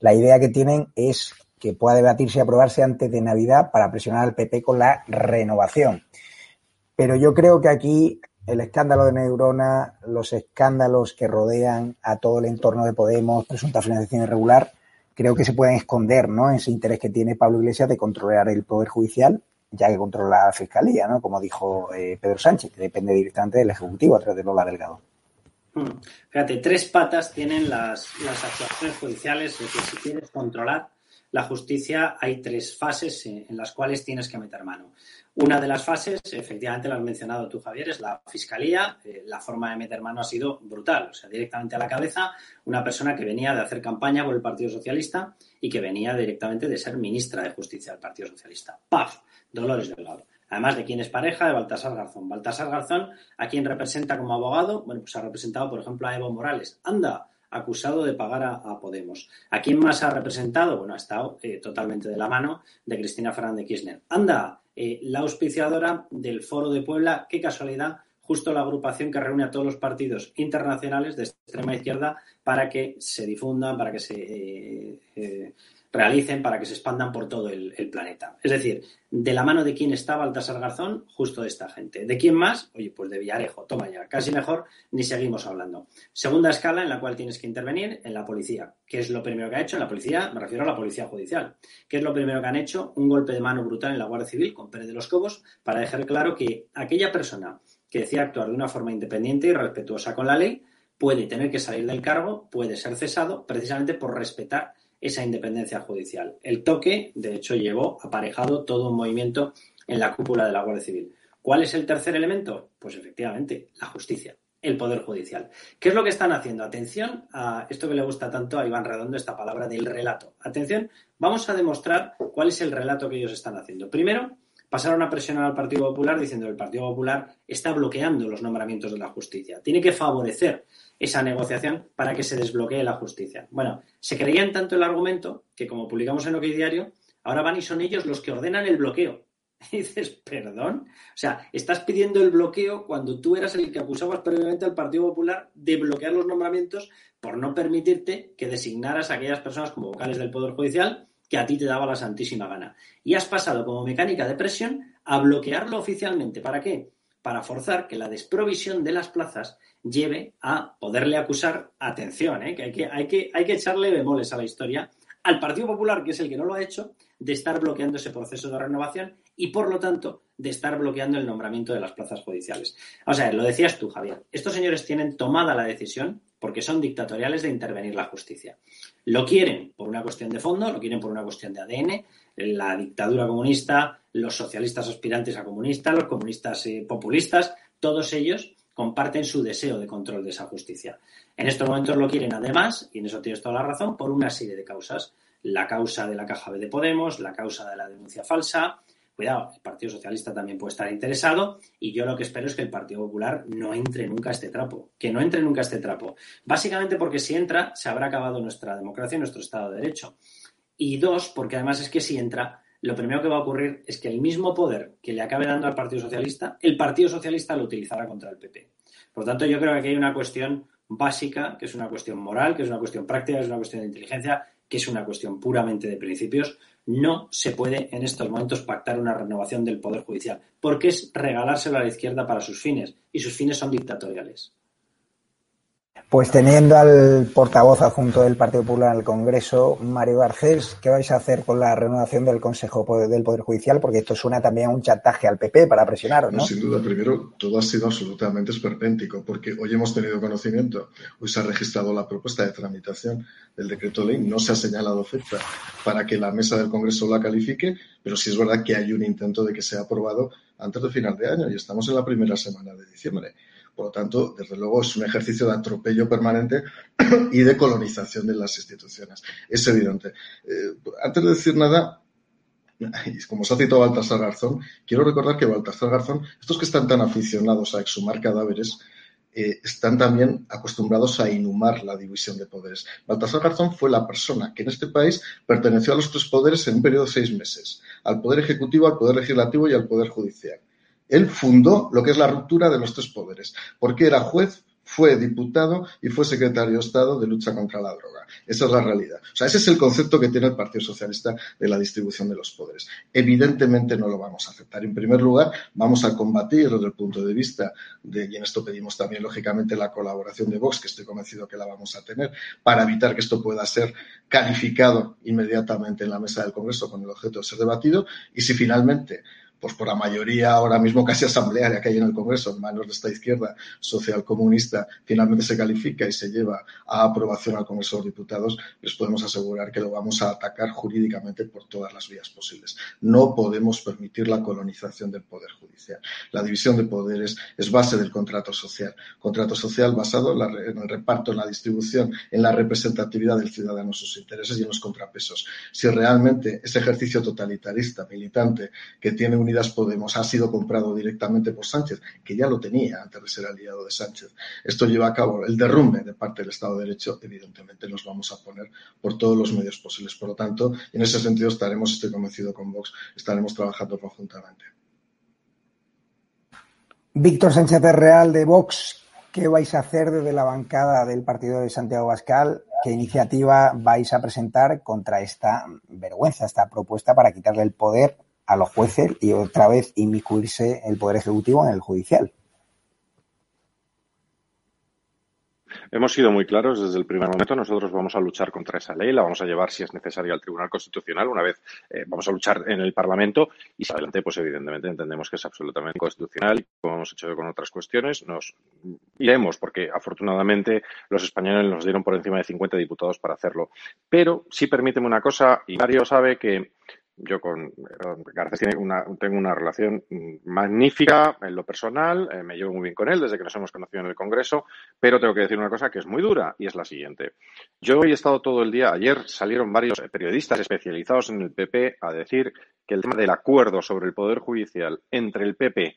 La idea que tienen es que pueda debatirse y aprobarse antes de Navidad para presionar al PP con la renovación. Pero yo creo que aquí el escándalo de Neurona, los escándalos que rodean a todo el entorno de Podemos, presunta financiación irregular, creo que se pueden esconder ¿no? en ese interés que tiene Pablo Iglesias de controlar el Poder Judicial, ya que controla la Fiscalía, ¿no? como dijo eh, Pedro Sánchez, que depende directamente del Ejecutivo a través de Lola Delgado. Hmm. Fíjate, tres patas tienen las, las actuaciones judiciales, es decir, si quieres controlar la justicia hay tres fases en las cuales tienes que meter mano. Una de las fases, efectivamente lo has mencionado tú, Javier, es la fiscalía. Eh, la forma de meter mano ha sido brutal. O sea, directamente a la cabeza, una persona que venía de hacer campaña por el Partido Socialista y que venía directamente de ser ministra de Justicia del Partido Socialista. ¡Paf! Dolores Delgado. Además de quién es pareja de Baltasar Garzón. Baltasar Garzón, a quien representa como abogado, bueno, pues ha representado, por ejemplo, a Evo Morales. Anda, acusado de pagar a, Podemos. ¿A quién más ha representado? Bueno, ha estado eh, totalmente de la mano de Cristina Fernández Kirchner. Anda, eh, la auspiciadora del Foro de Puebla, qué casualidad, justo la agrupación que reúne a todos los partidos internacionales de extrema izquierda para que se difundan, para que se eh, realicen para que se expandan por todo el, planeta. Es decir, de la mano de quién está Baltasar Garzón, justo de esta gente. ¿De quién más? Oye, pues de Villarejo, toma ya, casi mejor, ni seguimos hablando. Segunda escala en la cual tienes que intervenir, en la policía. ¿Qué es lo primero que ha hecho? En la policía, me refiero a la policía judicial. ¿Qué es lo primero que han hecho? Un golpe de mano brutal en la Guardia Civil con Pérez de los Cobos para dejar claro que aquella persona que decía actuar de una forma independiente y respetuosa con la ley puede tener que salir del cargo, puede ser cesado precisamente por respetar esa independencia judicial. El toque, de hecho, llevó aparejado todo un movimiento en la cúpula de la Guardia Civil. ¿Cuál es el tercer elemento? Pues efectivamente, la justicia, el Poder Judicial. ¿Qué es lo que están haciendo? Atención a esto que le gusta tanto a Iván Redondo, esta palabra del relato. Atención, vamos a demostrar cuál es el relato que ellos están haciendo. Primero, pasaron a presionar al Partido Popular diciendo que el Partido Popular está bloqueando los nombramientos de la justicia. Tiene que favorecer esa negociación para que se desbloquee la justicia. Bueno, se creían tanto el argumento que, como publicamos en OK Diario, ahora van y son ellos los que ordenan el bloqueo. [LAUGHS] Y dices, perdón. O sea, estás pidiendo el bloqueo cuando tú eras el que acusabas previamente al Partido Popular de bloquear los nombramientos por no permitirte que designaras a aquellas personas como vocales del Poder Judicial que a ti te daba la santísima gana. Y has pasado como mecánica de presión a bloquearlo oficialmente. ¿Para qué? Para forzar que la desprovisión de las plazas lleve a poderle acusar, atención, ¿eh? que, hay que, hay, que hay que echarle bemoles a la historia, al Partido Popular, que es el que no lo ha hecho, de estar bloqueando ese proceso de renovación y, por lo tanto, de estar bloqueando el nombramiento de las plazas judiciales. O sea, lo decías tú, Javier, estos señores tienen tomada la decisión, porque son dictatoriales, de intervenir la justicia. Lo quieren por una cuestión de fondo, lo quieren por una cuestión de ADN, la dictadura comunista, los socialistas aspirantes a comunistas, los comunistas eh, populistas, todos ellos comparten su deseo de control de esa justicia. En estos momentos lo quieren además, y en eso tienes toda la razón, por una serie de causas. La causa de la caja B de Podemos, la causa de la denuncia falsa, Cuidado, el Partido Socialista también puede estar interesado y yo lo que espero es que el Partido Popular no entre nunca a este trapo, que no entre nunca a este trapo. Básicamente porque si entra se habrá acabado nuestra democracia y nuestro Estado de Derecho. Y dos, porque además es que si entra, lo primero que va a ocurrir es que el mismo poder que le acabe dando al Partido Socialista, el Partido Socialista lo utilizará contra el PP. Por lo tanto, yo creo que aquí hay una cuestión básica, que es una cuestión moral, que es una cuestión práctica, que es una cuestión de inteligencia, que es una cuestión puramente de principios, no se puede en estos momentos pactar una renovación del Poder Judicial, porque es regalárselo a la izquierda para sus fines, y sus fines son dictatoriales. Pues teniendo al portavoz adjunto del Partido Popular en el Congreso, Mario Garcés, ¿qué vais a hacer con la renovación del Consejo del Poder Judicial? Porque esto suena también a un chantaje al PP para presionaros, ¿no? sin duda, primero, todo ha sido absolutamente esperpéntico, porque hoy hemos tenido conocimiento, hoy se ha registrado la propuesta de tramitación del decreto ley, no se ha señalado fecha para que la mesa del Congreso la califique, pero sí es verdad que hay un intento de que sea aprobado antes de final de año y estamos en la primera semana de diciembre. Por lo tanto, desde luego es un ejercicio de atropello permanente [CLEARS THROAT] y de colonización de las instituciones. Es evidente. Eh, antes de decir nada, como se ha citado Baltasar Garzón, quiero recordar que Baltasar Garzón, estos que están tan aficionados a exhumar cadáveres, eh, están también acostumbrados a inhumar la división de poderes. Baltasar Garzón fue la persona que en este país perteneció a los tres poderes en un periodo de seis meses, al Poder Ejecutivo, al Poder Legislativo y al Poder Judicial. Él fundó lo que es la ruptura de los tres poderes, porque era juez, fue diputado y fue secretario de Estado de lucha contra la droga. Esa es la realidad. O sea, ese es el concepto que tiene el Partido Socialista de la distribución de los poderes. Evidentemente no lo vamos a aceptar. En primer lugar, vamos a combatir desde el punto de vista de, y en esto pedimos también, lógicamente, la colaboración de Vox, que estoy convencido que la vamos a tener, para evitar que esto pueda ser calificado inmediatamente en la mesa del Congreso con el objeto de ser debatido. Y si finalmente pues por la mayoría ahora mismo casi asamblearia que hay en el Congreso, en manos de esta izquierda social comunista, finalmente se califica y se lleva a aprobación al Congreso de los Diputados, les podemos asegurar que lo vamos a atacar jurídicamente por todas las vías posibles. No podemos permitir la colonización del Poder Judicial. La división de poderes es base del contrato social. Contrato social basado en, el reparto, en la distribución, en la representatividad del ciudadano, sus intereses y en los contrapesos. Si realmente ese ejercicio totalitarista, militante, que tiene un Unidas Podemos ha sido comprado directamente por Sánchez, que ya lo tenía antes de ser aliado de Sánchez. Esto lleva a cabo el derrumbe de parte del Estado de Derecho, evidentemente nos vamos a poner por todos los medios posibles. Por lo tanto, en ese sentido estaremos, estoy convencido con Vox, estaremos trabajando conjuntamente. Víctor Sánchez Real de Vox, ¿qué vais a hacer desde la bancada del partido de Santiago Bascal? ¿Qué iniciativa vais a presentar contra esta vergüenza, esta propuesta para quitarle el poder a los jueces y otra vez inmiscuirse el Poder Ejecutivo en el Judicial. Hemos sido muy claros desde el primer momento. Nosotros vamos a luchar contra esa ley, la vamos a llevar, si es necesario, al Tribunal Constitucional. Una vez eh, vamos a luchar en el Parlamento y si adelante, pues evidentemente entendemos que es absolutamente constitucional. Como hemos hecho con otras cuestiones, nos iremos porque afortunadamente los españoles nos dieron por encima de 50 diputados para hacerlo. Pero sí permíteme una cosa, y Mario sabe que yo con Garcés tengo una relación magnífica en lo personal, eh, me llevo muy bien con él desde que nos hemos conocido en el Congreso, pero tengo que decir una cosa que es muy dura y es la siguiente. Yo he estado todo el día, ayer salieron varios periodistas especializados en el PP a decir que el tema del acuerdo sobre el Poder Judicial entre el PP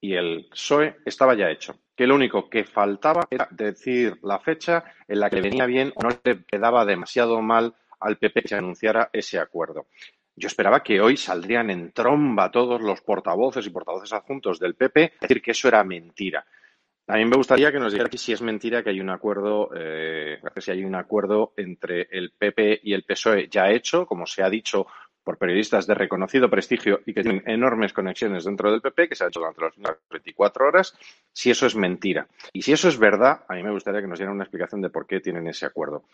y el PSOE estaba ya hecho, que lo único que faltaba era decir la fecha en la que venía bien o no le quedaba demasiado mal al PP que se anunciara ese acuerdo. Yo esperaba que hoy saldrían en tromba todos los portavoces y portavoces adjuntos del PP a decir que eso era mentira. Mí me gustaría que nos dijera si es mentira que hay un acuerdo, eh, si hay un acuerdo entre el PP y el PSOE ya hecho, como se ha dicho por periodistas de reconocido prestigio y que tienen enormes conexiones dentro del PP, que se ha hecho durante las 24 horas, si eso es mentira. Y si eso es verdad, a mí me gustaría que nos dieran una explicación de por qué tienen ese acuerdo.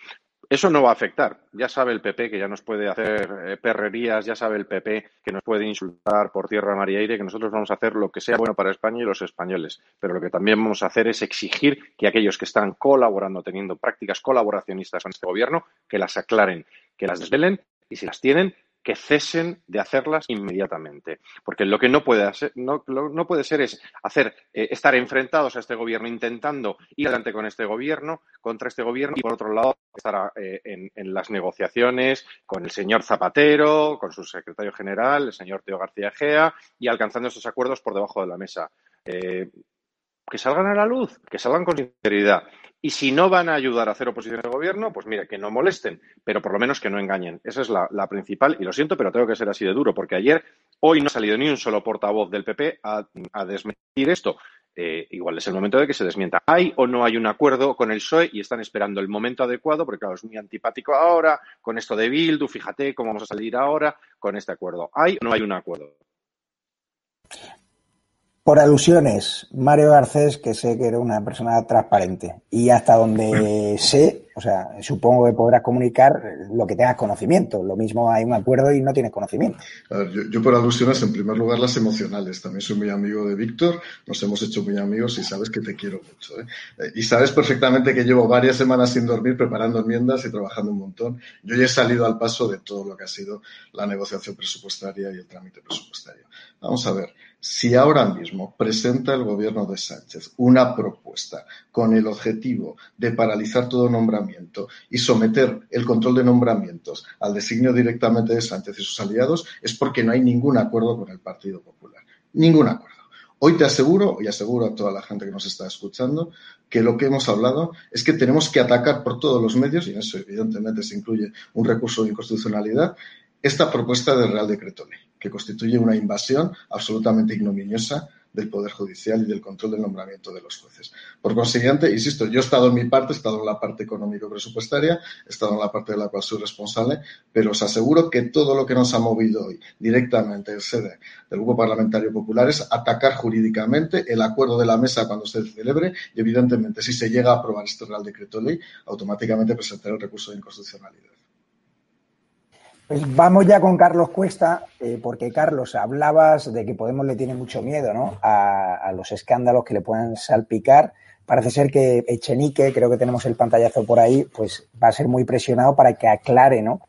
Eso no va a afectar. Ya sabe el PP que ya nos puede hacer eh, perrerías, ya sabe el PP que nos puede insultar por tierra, mar y aire, que nosotros vamos a hacer lo que sea bueno para España y los españoles. Pero lo que también vamos a hacer es exigir que aquellos que están colaborando, teniendo prácticas colaboracionistas con este gobierno, que las aclaren, que las desvelen y si las tienen, que cesen de hacerlas inmediatamente. Porque lo que no puede, hacer, no, no puede ser es hacer, eh, estar enfrentados a este gobierno intentando ir adelante con este gobierno, contra este gobierno, y por otro lado estar eh, en, en, las negociaciones con el señor Zapatero, con su secretario general, el señor Teo García Gea, y alcanzando esos acuerdos por debajo de la mesa. Eh, que salgan a la luz, que salgan con sinceridad. Y si no van a ayudar a hacer oposición al gobierno, pues mire, que no molesten, pero por lo menos que no engañen. Esa es la, principal, y lo siento, pero tengo que ser así de duro, porque ayer, hoy no ha salido ni un solo portavoz del PP a, desmentir esto. Eh, igual es el momento de que se desmienta. ¿Hay o no hay un acuerdo con el PSOE y están esperando el momento adecuado? Porque, claro, es muy antipático ahora, con esto de Bildu, fíjate cómo vamos a salir ahora con este acuerdo. ¿Hay o no hay un acuerdo? Por alusiones, Mario Garcés, que sé que era una persona transparente y hasta donde sé, o sea, supongo que podrás comunicar lo que tengas conocimiento. Lo mismo hay un acuerdo y no tienes conocimiento. A ver, yo, por alusiones, en primer lugar, las emocionales. También soy muy amigo de Víctor, nos hemos hecho muy amigos y sabes que te quiero mucho. ¿eh? eh y sabes perfectamente que llevo varias semanas sin dormir preparando enmiendas y trabajando un montón. Yo ya he salido al paso de todo lo que ha sido la negociación presupuestaria y el trámite presupuestario. Vamos a ver si ahora mismo presenta el gobierno de Sánchez una propuesta con el objetivo de paralizar todo nombramiento y someter el control de nombramientos al designio directamente de Sánchez y sus aliados, es porque no hay ningún acuerdo con el Partido Popular. Ningún acuerdo. Hoy te aseguro, y aseguro a toda la gente que nos está escuchando, que lo que hemos hablado es que tenemos que atacar por todos los medios, y en eso evidentemente se incluye un recurso de inconstitucionalidad, esta propuesta del Real Decreto Ley que constituye una invasión absolutamente ignominiosa del Poder Judicial y del control del nombramiento de los jueces. Por consiguiente, insisto, yo he estado en mi parte, he estado en la parte económico-presupuestaria, he estado en la parte de la cual soy responsable, pero os aseguro que todo lo que nos ha movido hoy directamente en sede del Grupo Parlamentario Popular es atacar jurídicamente el acuerdo de la mesa cuando se celebre y, evidentemente, si se llega a aprobar este Real Decreto Ley, automáticamente presentar el recurso de inconstitucionalidad. Pues vamos ya con Carlos Cuesta, eh, porque Carlos, hablabas de que Podemos le tiene mucho miedo ¿no? a, los escándalos que le puedan salpicar. Parece ser que Echenique, creo que tenemos el pantallazo por ahí, pues va a ser muy presionado para que aclare ¿no?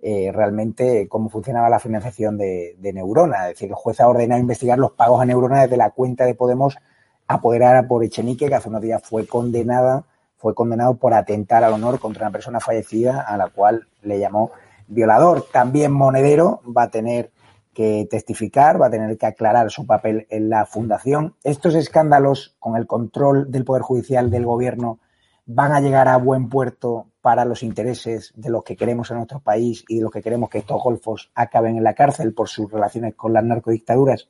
Eh, realmente cómo funcionaba la financiación de, Neurona. Es decir, el juez ha ordenado investigar los pagos a Neurona desde la cuenta de Podemos apoderada por Echenique, que hace unos días fue condenada, fue condenado por atentar al honor contra una persona fallecida a la cual le llamó violador. También Monedero va a tener que testificar, va a tener que aclarar su papel en la fundación. Estos escándalos con el control del Poder Judicial del Gobierno van a llegar a buen puerto para los intereses de los que queremos en nuestro país y de los que queremos que estos golfos acaben en la cárcel por sus relaciones con las narcodictaduras.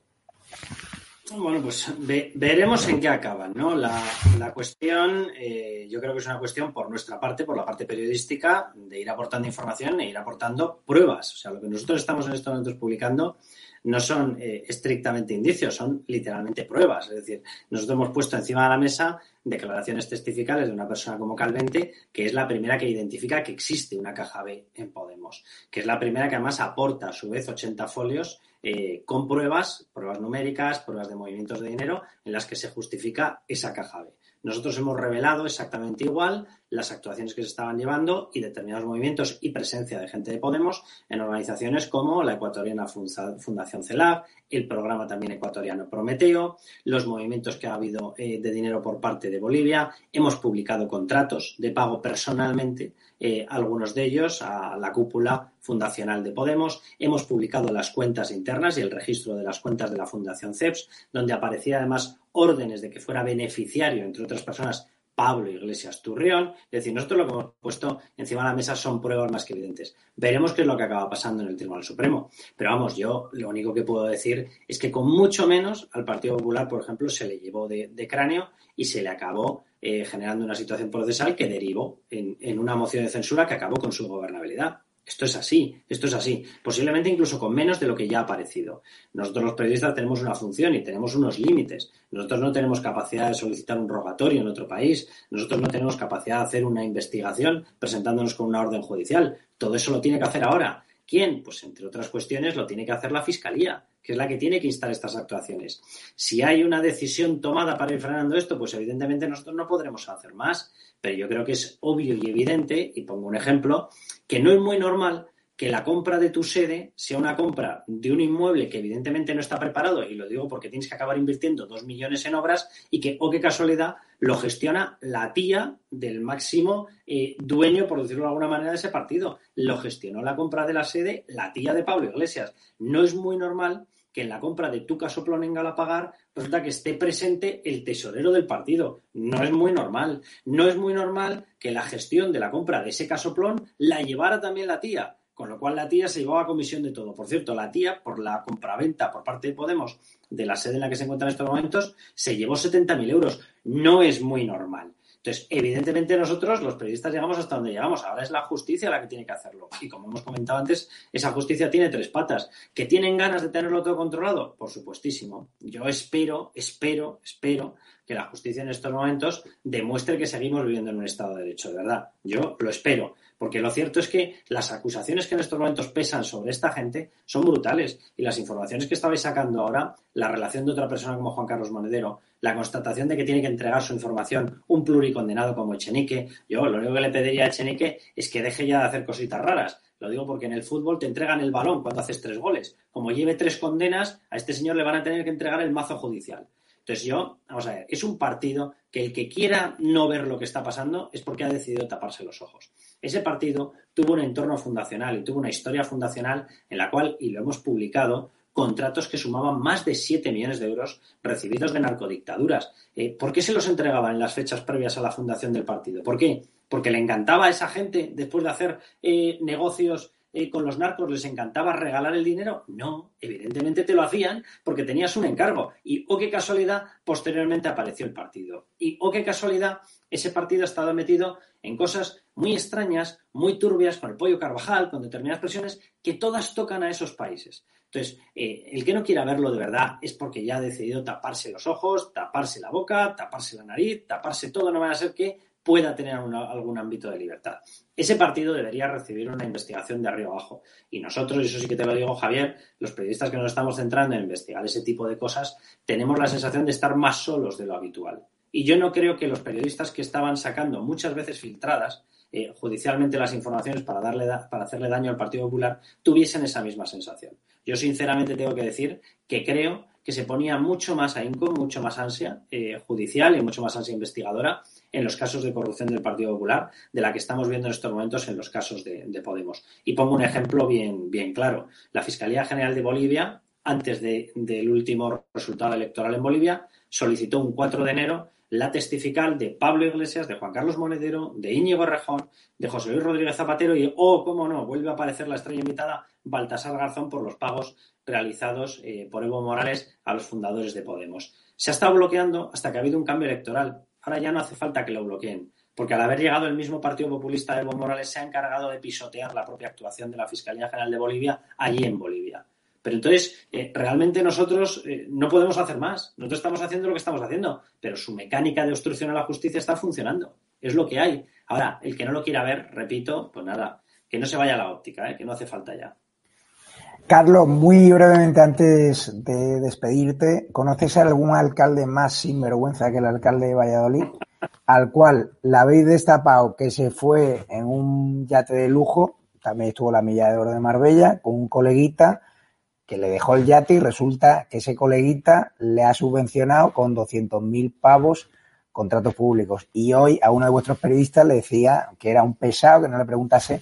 Bueno, pues veremos en qué acaban, ¿no? La, cuestión, eh, yo creo que es una cuestión por nuestra parte, por la parte periodística, de ir aportando información e ir aportando pruebas. O sea, lo que nosotros estamos en estos momentos publicando no son eh, estrictamente indicios, son literalmente pruebas. Es decir, nosotros hemos puesto encima de la mesa declaraciones testificales de una persona como Calvente, que es la primera que identifica que existe una caja B en Podemos, que es la primera que además aporta a su vez 80 folios eh, con pruebas, pruebas numéricas, pruebas de movimientos de dinero, en las que se justifica esa caja B. Nosotros hemos revelado exactamente igual las actuaciones que se estaban llevando y determinados movimientos y presencia de gente de Podemos en organizaciones como la ecuatoriana Fundación CELAB, el programa también ecuatoriano Prometeo, los movimientos que ha habido eh, de dinero por parte de Bolivia. Hemos publicado contratos de pago personalmente, eh, algunos de ellos a la cúpula fundacional de Podemos. Hemos publicado las cuentas internas y el registro de las cuentas de la Fundación CEPS, donde aparecía además órdenes de que fuera beneficiario, entre otras personas, Pablo Iglesias Turrión. Es decir, nosotros lo que hemos puesto encima de la mesa son pruebas más que evidentes. Veremos qué es lo que acaba pasando en el Tribunal Supremo. Pero vamos, yo lo único que puedo decir es que con mucho menos al Partido Popular, por ejemplo, se le llevó de, cráneo y se le acabó eh, generando una situación procesal que derivó en una moción de censura que acabó con su gobernabilidad. Esto es así, esto es así. Posiblemente incluso con menos de lo que ya ha aparecido. Nosotros los periodistas tenemos una función y tenemos unos límites. Nosotros no tenemos capacidad de solicitar un rogatorio en otro país. Nosotros no tenemos capacidad de hacer una investigación presentándonos con una orden judicial. Todo eso lo tiene que hacer ahora. ¿Quién? Pues entre otras cuestiones lo tiene que hacer la Fiscalía, que es la que tiene que instar estas actuaciones. Si hay una decisión tomada para ir frenando esto, pues evidentemente nosotros no podremos hacer más. Pero yo creo que es obvio y evidente, y pongo un ejemplo, que no es muy normal que la compra de tu sede sea una compra de un inmueble que evidentemente no está preparado, y lo digo porque tienes que acabar invirtiendo dos millones en obras y que, o oh, qué casualidad, lo gestiona la tía del máximo eh, dueño, por decirlo de alguna manera, de ese partido. Lo gestionó la compra de la sede la tía de Pablo Iglesias. No es muy normal que en la compra de tu casoplón en Galapagar resulta que esté presente el tesorero del partido. No es muy normal. No es muy normal que la gestión de la compra de ese casoplón la llevara también la tía. Con lo cual la tía se llevaba comisión de todo. Por cierto, la tía, por la compraventa por parte de Podemos de la sede en la que se encuentra en estos momentos, se llevó 70.000 euros. No es muy normal. Entonces, evidentemente nosotros, los periodistas, llegamos hasta donde llegamos. Ahora es la justicia la que tiene que hacerlo. Y como hemos comentado antes, esa justicia tiene tres patas. ¿Que tienen ganas de tenerlo todo controlado? Por supuestísimo. Yo espero, espero, espero que la justicia en estos momentos demuestre que seguimos viviendo en un Estado de Derecho, de verdad. Yo lo espero. Porque lo cierto es que las acusaciones que en estos momentos pesan sobre esta gente son brutales. Y las informaciones que estabais sacando ahora, la relación de otra persona como Juan Carlos Monedero, la constatación de que tiene que entregar su información un pluricondenado como Echenique, yo lo único que le pediría a Echenique es que deje ya de hacer cositas raras. Lo digo porque en el fútbol te entregan el balón cuando haces tres goles. Como lleve tres condenas, a este señor le van a tener que entregar el mazo judicial. Entonces yo, vamos a ver, es un partido que el que quiera no ver lo que está pasando es porque ha decidido taparse los ojos. Ese partido tuvo un entorno fundacional y tuvo una historia fundacional en la cual, y lo hemos publicado, contratos que sumaban más de 7 millones de euros recibidos de narcodictaduras. Eh, ¿Por qué se los entregaban en las fechas previas a la fundación del partido? ¿Por qué? Porque le encantaba a esa gente, después de hacer eh, negocios eh, con los narcos les encantaba regalar el dinero? No, evidentemente te lo hacían porque tenías un encargo. Y oh, qué casualidad, posteriormente apareció el partido. Y oh, qué casualidad, ese partido ha estado metido en cosas muy extrañas, muy turbias, con el pollo Carvajal, con determinadas presiones, que todas tocan a esos países. Entonces, eh, el que no quiera verlo de verdad es porque ya ha decidido taparse los ojos, taparse la boca, taparse la nariz, taparse todo, no va a ser que pueda tener algún ámbito de libertad. Ese partido debería recibir una investigación de arriba abajo. Y nosotros, y eso sí que te lo digo, Javier, los periodistas que nos estamos centrando en investigar ese tipo de cosas, tenemos la sensación de estar más solos de lo habitual. Y yo no creo que los periodistas que estaban sacando muchas veces filtradas eh, judicialmente las informaciones para, darle para hacerle daño al Partido Popular tuviesen esa misma sensación. Yo sinceramente tengo que decir que creo que se ponía mucho más ahínco, mucho más ansia eh, judicial y mucho más ansia investigadora en los casos de corrupción del Partido Popular de la que estamos viendo en estos momentos en los casos de, Podemos. Y pongo un ejemplo bien, bien claro. La Fiscalía General de Bolivia, antes del último resultado electoral en Bolivia, solicitó un 4 de enero la testifical de Pablo Iglesias, de Juan Carlos Monedero, de Íñigo Rejón, de José Luis Rodríguez Zapatero y, oh, cómo no, vuelve a aparecer la estrella invitada Baltasar Garzón por los pagos realizados eh, por Evo Morales a los fundadores de Podemos. Se ha estado bloqueando hasta que ha habido un cambio electoral. Ahora ya no hace falta que lo bloqueen, porque al haber llegado el mismo Partido Populista de Evo Morales se ha encargado de pisotear la propia actuación de la Fiscalía General de Bolivia allí en Bolivia. Pero entonces, eh, realmente nosotros eh, no podemos hacer más. Nosotros estamos haciendo lo que estamos haciendo, pero su mecánica de obstrucción a la justicia está funcionando. Es lo que hay. Ahora, el que no lo quiera ver, repito, pues nada, que no se vaya a la óptica, que no hace falta ya. Carlos, muy brevemente antes de despedirte, ¿conoces a algún alcalde más sinvergüenza que el alcalde de Valladolid? Al cual la habéis destapado que se fue en un yate de lujo, también estuvo la milla de oro de Marbella, con un coleguita que le dejó el yate y resulta que ese coleguita le ha subvencionado con 200.000 pavos contratos públicos. Y hoy a uno de vuestros periodistas le decía que era un pesado que no le preguntase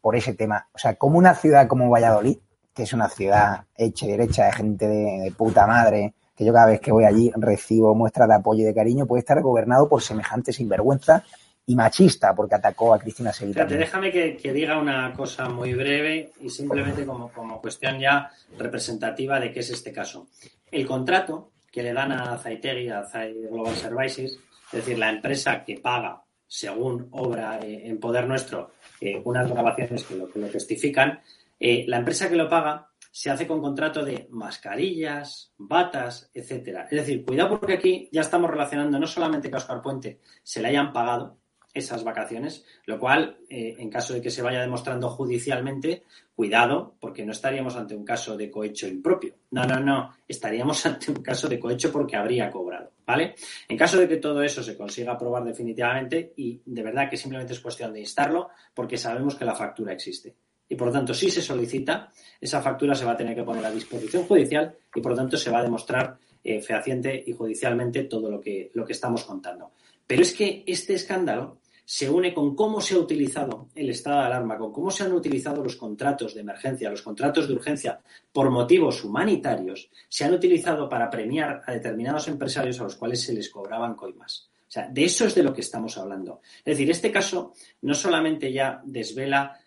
por ese tema. O sea, como una ciudad como Valladolid que es una ciudad hecha y derecha de gente de, puta madre, que yo cada vez que voy allí recibo muestras de apoyo y de cariño, puede estar gobernado por semejante sinvergüenza y machista, porque atacó a Cristina Seguida. déjame que, diga una cosa muy breve y simplemente como, como cuestión ya representativa de qué es este caso. El contrato que le dan a Zaitegi, a Global Services, es decir, la empresa que paga, según obra eh, en poder nuestro, eh, unas grabaciones que lo, que lo testifican, eh, la empresa que lo paga se hace con contrato de mascarillas, batas, etcétera. Es decir, cuidado porque aquí ya estamos relacionando no solamente que a Oscar Puente se le hayan pagado esas vacaciones, lo cual, eh, en caso de que se vaya demostrando judicialmente, cuidado, porque no estaríamos ante un caso de cohecho impropio. No, no, no, estaríamos [LAUGHS] ante un caso de cohecho porque habría cobrado, ¿vale? En caso de que todo eso se consiga aprobar definitivamente, y de verdad que simplemente es cuestión de instarlo, porque sabemos que la factura existe y por lo tanto si se solicita, esa factura se va a tener que poner a disposición judicial y por lo tanto se va a demostrar eh, fehaciente y judicialmente todo lo que, lo que estamos contando. Pero es que este escándalo se une con cómo se ha utilizado el estado de alarma, con cómo se han utilizado los contratos de emergencia, los contratos de urgencia por motivos humanitarios, se han utilizado para premiar a determinados empresarios a los cuales se les cobraban coimas. O sea, de eso es de lo que estamos hablando. Es decir, este caso no solamente ya desvela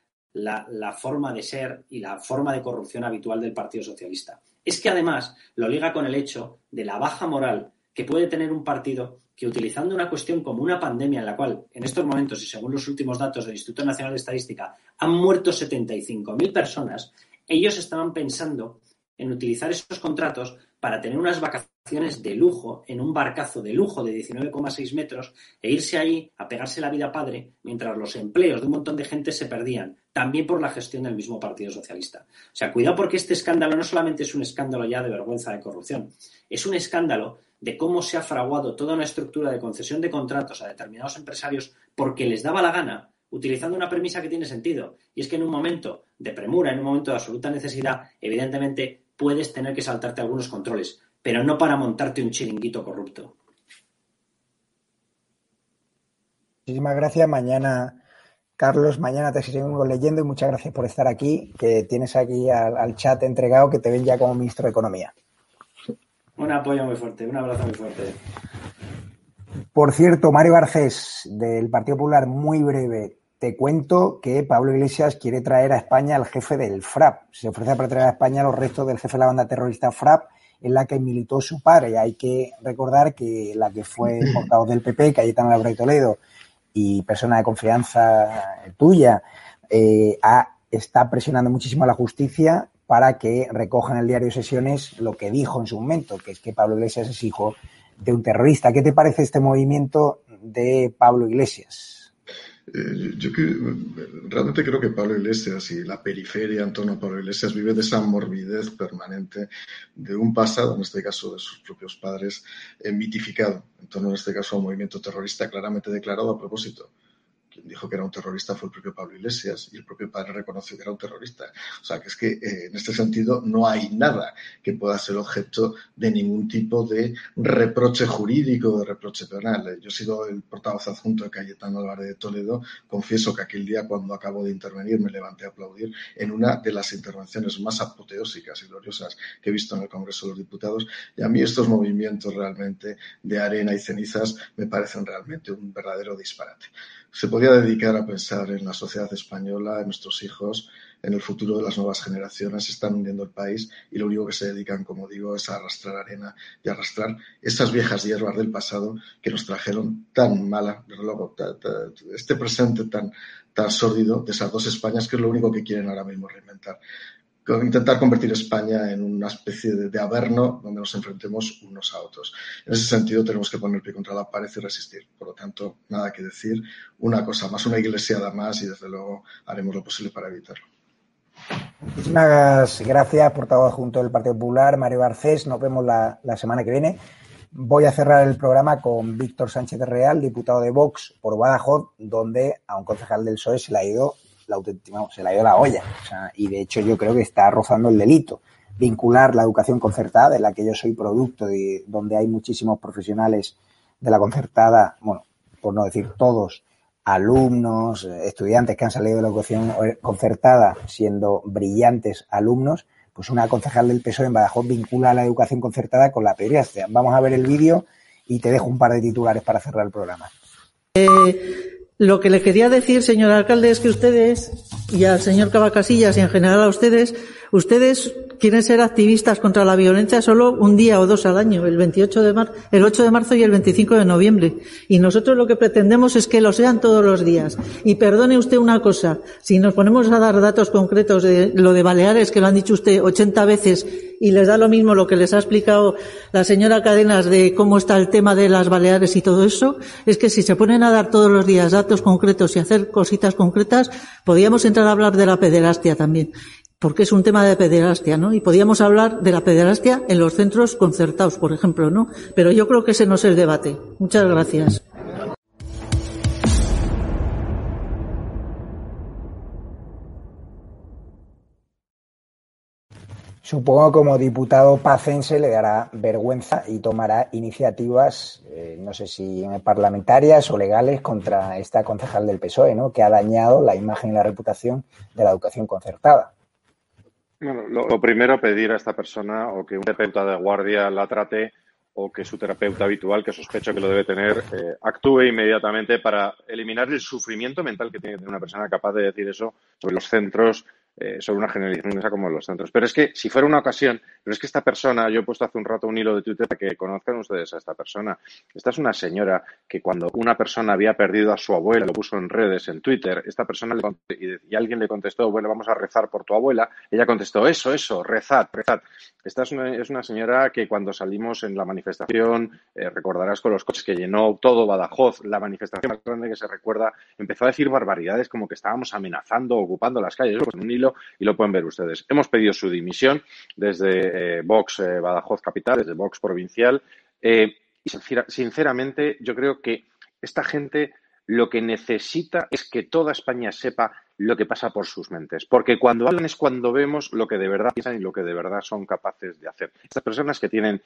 la, forma de ser y la forma de corrupción habitual del Partido Socialista. Es que además lo liga con el hecho de la baja moral que puede tener un partido que utilizando una cuestión como una pandemia en la cual en estos momentos y según los últimos datos del Instituto Nacional de Estadística han muerto 75.000 personas, ellos estaban pensando en utilizar esos contratos para tener unas vacaciones de lujo en un barcazo de lujo de 19,6 metros e irse ahí a pegarse la vida padre mientras los empleos de un montón de gente se perdían, también por la gestión del mismo Partido Socialista. O sea, cuidado porque este escándalo no solamente es un escándalo ya de vergüenza de corrupción, es un escándalo de cómo se ha fraguado toda una estructura de concesión de contratos a determinados empresarios porque les daba la gana utilizando una premisa que tiene sentido. Y es que en un momento de premura, en un momento de absoluta necesidad, evidentemente puedes tener que saltarte algunos controles, pero no para montarte un chiringuito corrupto. Muchísimas gracias. Mañana, Carlos, mañana te seguimos leyendo y muchas gracias por estar aquí, que tienes aquí al, al chat entregado que te ven ya como ministro de Economía. Un apoyo muy fuerte, un abrazo muy fuerte. Por cierto, Mario Garcés, del Partido Popular, muy breve. Te cuento que Pablo Iglesias quiere traer a España al jefe del FRAP. Se ofrece para traer a España los restos del jefe de la banda terrorista FRAP, en la que militó su padre. Hay que recordar que la que fue portavoz del PP, Cayetano Laura de Toledo, y persona de confianza tuya, eh, está presionando muchísimo a la justicia para que recoja en el diario Sesiones lo que dijo en su momento, que es que Pablo Iglesias es hijo de un terrorista. ¿Qué te parece este movimiento de Pablo Iglesias? Eh, yo realmente creo que Pablo Iglesias y la periferia en torno a Pablo Iglesias vive de esa morbidez permanente de un pasado, en este caso de sus propios padres, eh, mitificado, en torno en este caso a un movimiento terrorista claramente declarado a propósito dijo que era un terrorista fue el propio Pablo Iglesias y el propio padre reconoció que era un terrorista. O sea, que es que eh, en este sentido no hay nada que pueda ser objeto de ningún tipo de reproche jurídico, de reproche penal. Yo he sido el portavoz adjunto de Cayetano Álvarez de Toledo. Confieso que aquel día cuando acabo de intervenir me levanté a aplaudir en una de las intervenciones más apoteósicas y gloriosas que he visto en el Congreso de los Diputados. Y a mí estos movimientos realmente de arena y cenizas me parecen realmente un verdadero disparate se podía dedicar a pensar en la sociedad española, en nuestros hijos, en el futuro de las nuevas generaciones, están hundiendo el país y lo único que se dedican, como digo, es a arrastrar arena y arrastrar esas viejas hierbas del pasado que nos trajeron tan mala, luego, este presente tan, tan sórdido de esas dos Españas que es lo único que quieren ahora mismo reinventar intentar convertir España en una especie de, de, averno donde nos enfrentemos unos a otros. En ese sentido, tenemos que poner pie contra la pared y resistir. Por lo tanto, nada que decir. Una cosa más, una iglesiada más y, desde luego, haremos lo posible para evitarlo. Muchísimas gracias, portavoz junto del Partido Popular, Mario Garcés. Nos vemos la, semana que viene. Voy a cerrar el programa con Víctor Sánchez Real, diputado de Vox por Badajoz, donde a un concejal del PSOE se le ha ido la se le ha la olla. Y de hecho yo creo que está rozando el delito. Vincular la educación concertada, de la que yo soy producto, y donde hay muchísimos profesionales de la concertada, bueno, por no decir todos, alumnos, estudiantes que han salido de la educación concertada siendo brillantes alumnos, pues una concejal del PSOE en Badajoz vincula la educación concertada con la pederastia. Vamos a ver el vídeo y te dejo un par de titulares para cerrar el programa. Eh lo que le quería decir, señor alcalde, es que ustedes, y al señor Cavacasillas y en general a ustedes, ustedes quieren ser activistas contra la violencia solo un día o dos al año, el 28 de mar el 8 de marzo y el 25 de noviembre. Y nosotros lo que pretendemos es que lo sean todos los días. Y perdone usted una cosa, si nos ponemos a dar datos concretos de lo de Baleares, que lo han dicho usted 80 veces, y les da lo mismo lo que les ha explicado la señora Cadenas de cómo está el tema de las Baleares y todo eso, es que si se ponen a dar todos los días datos concretos y hacer cositas concretas, podríamos entrar a hablar de la pederastia también porque es un tema de pederastia, ¿no? Y podíamos hablar de la pederastia en los centros concertados, por ejemplo, ¿no? Pero yo creo que ese no es el debate. Muchas gracias. Supongo que como diputado pacense le dará vergüenza y tomará iniciativas, eh, no sé si parlamentarias o legales, contra esta concejal del PSOE, ¿no? que ha dañado la imagen y la reputación de la educación concertada. Bueno, lo, primero, pedir a esta persona o que un terapeuta de guardia la trate o que su terapeuta habitual, que sospecho que lo debe tener, eh, actúe inmediatamente para eliminar el sufrimiento mental que tiene una persona capaz de decir eso sobre los centros eh, sobre una generalización como los centros. Pero es que si fuera una ocasión, pero es que esta persona, yo he puesto hace un rato un hilo de Twitter para que conozcan ustedes a esta persona. Esta es una señora que cuando una persona había perdido a su abuela, lo puso en redes, en Twitter, esta persona le y, alguien le contestó, bueno, vamos a rezar por tu abuela. Ella contestó, eso, eso, rezad, rezad. Esta es una, es una señora que cuando salimos en la manifestación, eh, recordarás con los coches que llenó todo Badajoz, la manifestación más grande que se recuerda, empezó a decir barbaridades como que estábamos amenazando, ocupando las calles. Pues, un hilo y lo pueden ver ustedes. Hemos pedido su dimisión desde eh, Vox eh, Badajoz Capital, desde Vox Provincial. Eh, y sinceramente, yo creo que esta gente lo que necesita es que toda España sepa lo que pasa por sus mentes. Porque cuando hablan es cuando vemos lo que de verdad piensan y lo que de verdad son capaces de hacer. Estas personas que tienen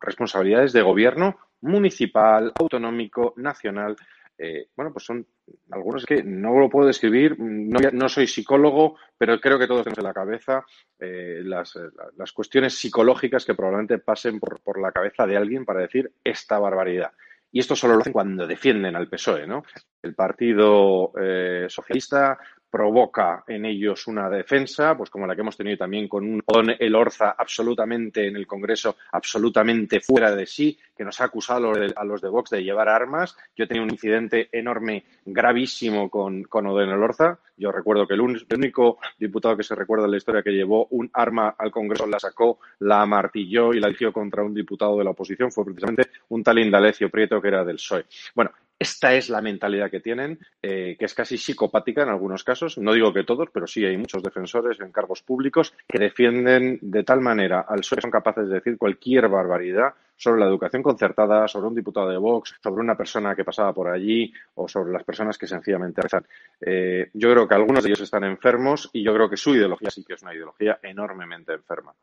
responsabilidades de gobierno municipal, autonómico, nacional, eh, bueno, pues son algunos que no lo puedo describir, no, soy psicólogo, pero creo que todos tenemos en la cabeza eh, las, las, cuestiones psicológicas que probablemente pasen por, por, la cabeza de alguien para decir esta barbaridad. Y esto solo lo hacen cuando defienden al PSOE, ¿no? El Partido eh, Socialista provoca en ellos una defensa, pues como la que hemos tenido también con un el Orza absolutamente en el Congreso, absolutamente fuera de sí, que nos ha acusado a los de Vox de llevar armas. Yo tenido un incidente enorme, gravísimo con, con Oden Orza. Yo recuerdo que el, único diputado que se recuerda en la historia que llevó un arma al Congreso, la sacó, la amartilló y la dirigió contra un diputado de la oposición fue precisamente un tal Indalecio Prieto que era del PSOE. Bueno, esta es la mentalidad que tienen, eh, que es casi psicopática en algunos casos. No digo que todos, pero sí hay muchos defensores en cargos públicos que defienden de tal manera al PSOE son capaces de decir cualquier barbaridad sobre la educación concertada, sobre un diputado de Vox, sobre una persona que pasaba por allí o sobre las personas que sencillamente rezan. Eh, yo creo que algunos de ellos están enfermos y yo creo que su ideología sí que es una ideología enormemente enferma.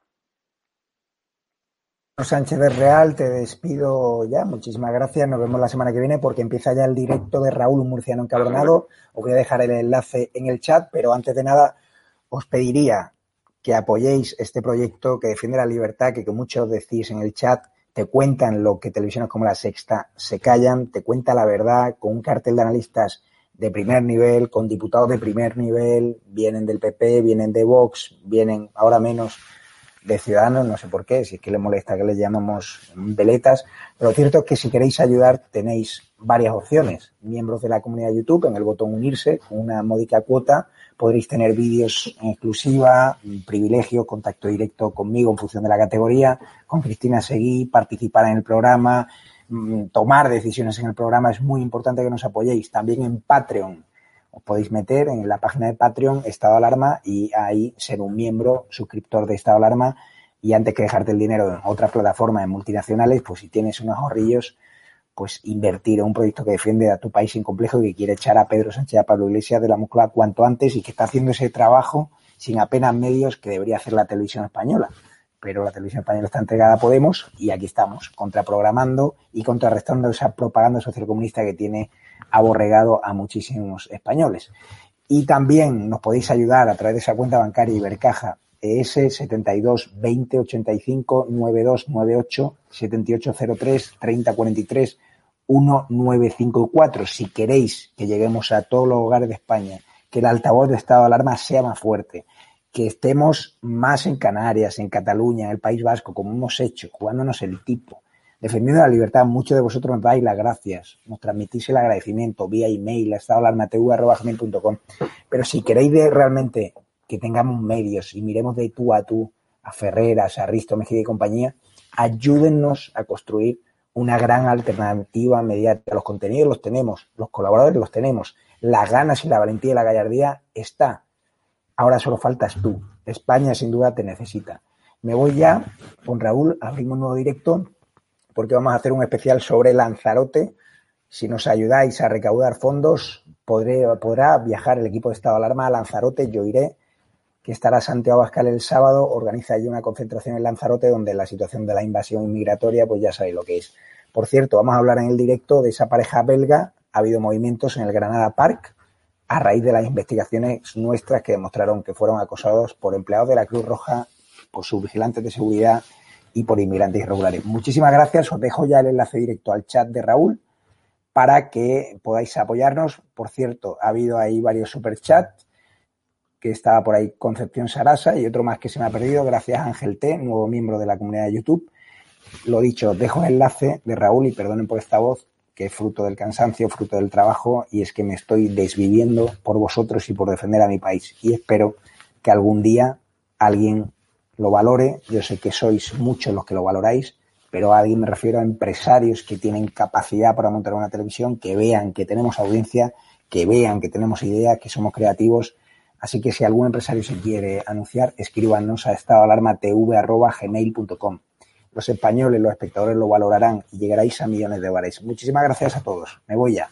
Sánchez de Real, te despido ya. Muchísimas gracias. Nos vemos la semana que viene porque empieza ya el directo de Raúl, un murciano encabronado. Os voy a dejar el enlace en el chat, pero antes de nada os pediría que apoyéis este proyecto que defiende la libertad, que, que muchos decís en el chat, te cuentan lo que televisiones como La Sexta se callan, te cuenta la verdad con un cartel de analistas de primer nivel, con diputados de primer nivel, vienen del PP, vienen de Vox, vienen ahora menos de Ciudadanos, no sé por qué, si es que le molesta que le llamamos veletas, pero lo cierto es que si queréis ayudar tenéis varias opciones. Miembros de la comunidad de YouTube, en el botón unirse, con una módica cuota, podréis tener vídeos en exclusiva, privilegio, contacto directo conmigo en función de la categoría, con Cristina Seguí, participar en el programa, mm, tomar decisiones en el programa. Es muy importante que nos apoyéis. También en Patreon. Os podéis meter en la página de Patreon, Estado Alarma, y ahí ser un miembro, suscriptor de Estado Alarma. Y antes que dejarte el dinero en otra plataforma de multinacionales, pues si tienes unos ahorrillos, pues invertir en un proyecto que defiende a tu país sin complejo y que quiere echar a Pedro Sánchez y a Pablo Iglesias de la Moncloa cuanto antes y que está haciendo ese trabajo sin apenas medios que debería hacer la televisión española. Pero la televisión española está entregada a Podemos y aquí estamos, contraprogramando y contrarrestando esa propaganda socialcomunista que tiene aborregado a muchísimos españoles. Y también nos podéis ayudar a través de esa cuenta bancaria Ibercaja ES 72 20 85 92 98 7803 30 43 1954. Si queréis que lleguemos a todos los hogares de España, que el altavoz de estado de alarma sea más fuerte, que estemos más en Canarias, en Cataluña, en el País Vasco, como hemos hecho, jugándonos el tipo, defendiendo la libertad, muchos de vosotros nos dais las gracias, nos transmitís el agradecimiento vía email, estadoalarmatv.com. Pero si queréis realmente que tengamos medios y miremos de tú a tú a Ferreras, a Risto Mejía y compañía, ayúdennos a construir una gran alternativa mediática. Los contenidos los tenemos, los colaboradores los tenemos, las ganas y la valentía y la gallardía está. Ahora solo faltas tú. España sin duda te necesita. Me voy ya con Raúl, abrimos un nuevo directo porque vamos a hacer un especial sobre Lanzarote. Si nos ayudáis a recaudar fondos, podrá viajar el equipo de Estado de Alarma a Lanzarote. Yo iré que estará Santiago Abascal el sábado, organiza allí una concentración en Lanzarote donde la situación de la invasión inmigratoria, pues ya sabéis lo que es. Por cierto, vamos a hablar en el directo de esa pareja belga. Ha habido movimientos en el Granada Park a raíz de las investigaciones nuestras que demostraron que fueron acosados por empleados de la Cruz Roja, por sus vigilantes de seguridad y por inmigrantes irregulares. Muchísimas gracias. Os dejo ya el enlace directo al chat de Raúl para que podáis apoyarnos. Por cierto, ha habido ahí varios superchats que estaba por ahí Concepción Sarasa y otro más que se me ha perdido, gracias Ángel T, nuevo miembro de la comunidad de YouTube. Lo dicho, dejo el enlace de Raúl y perdonen por esta voz, que es fruto del cansancio, fruto del trabajo, y es que me estoy desviviendo por vosotros y por defender a mi país. Y espero que algún día alguien lo valore. Yo sé que sois muchos los que lo valoráis, pero a alguien me refiero a empresarios que tienen capacidad para montar una televisión, que vean que tenemos audiencia, que vean que tenemos ideas, que somos creativos Así que si algún empresario se quiere anunciar, escríbanos a estadoalarmatv.gmail.com. Los españoles, los espectadores lo valorarán y llegaréis a millones de dólares. Muchísimas gracias a todos. Me voy ya.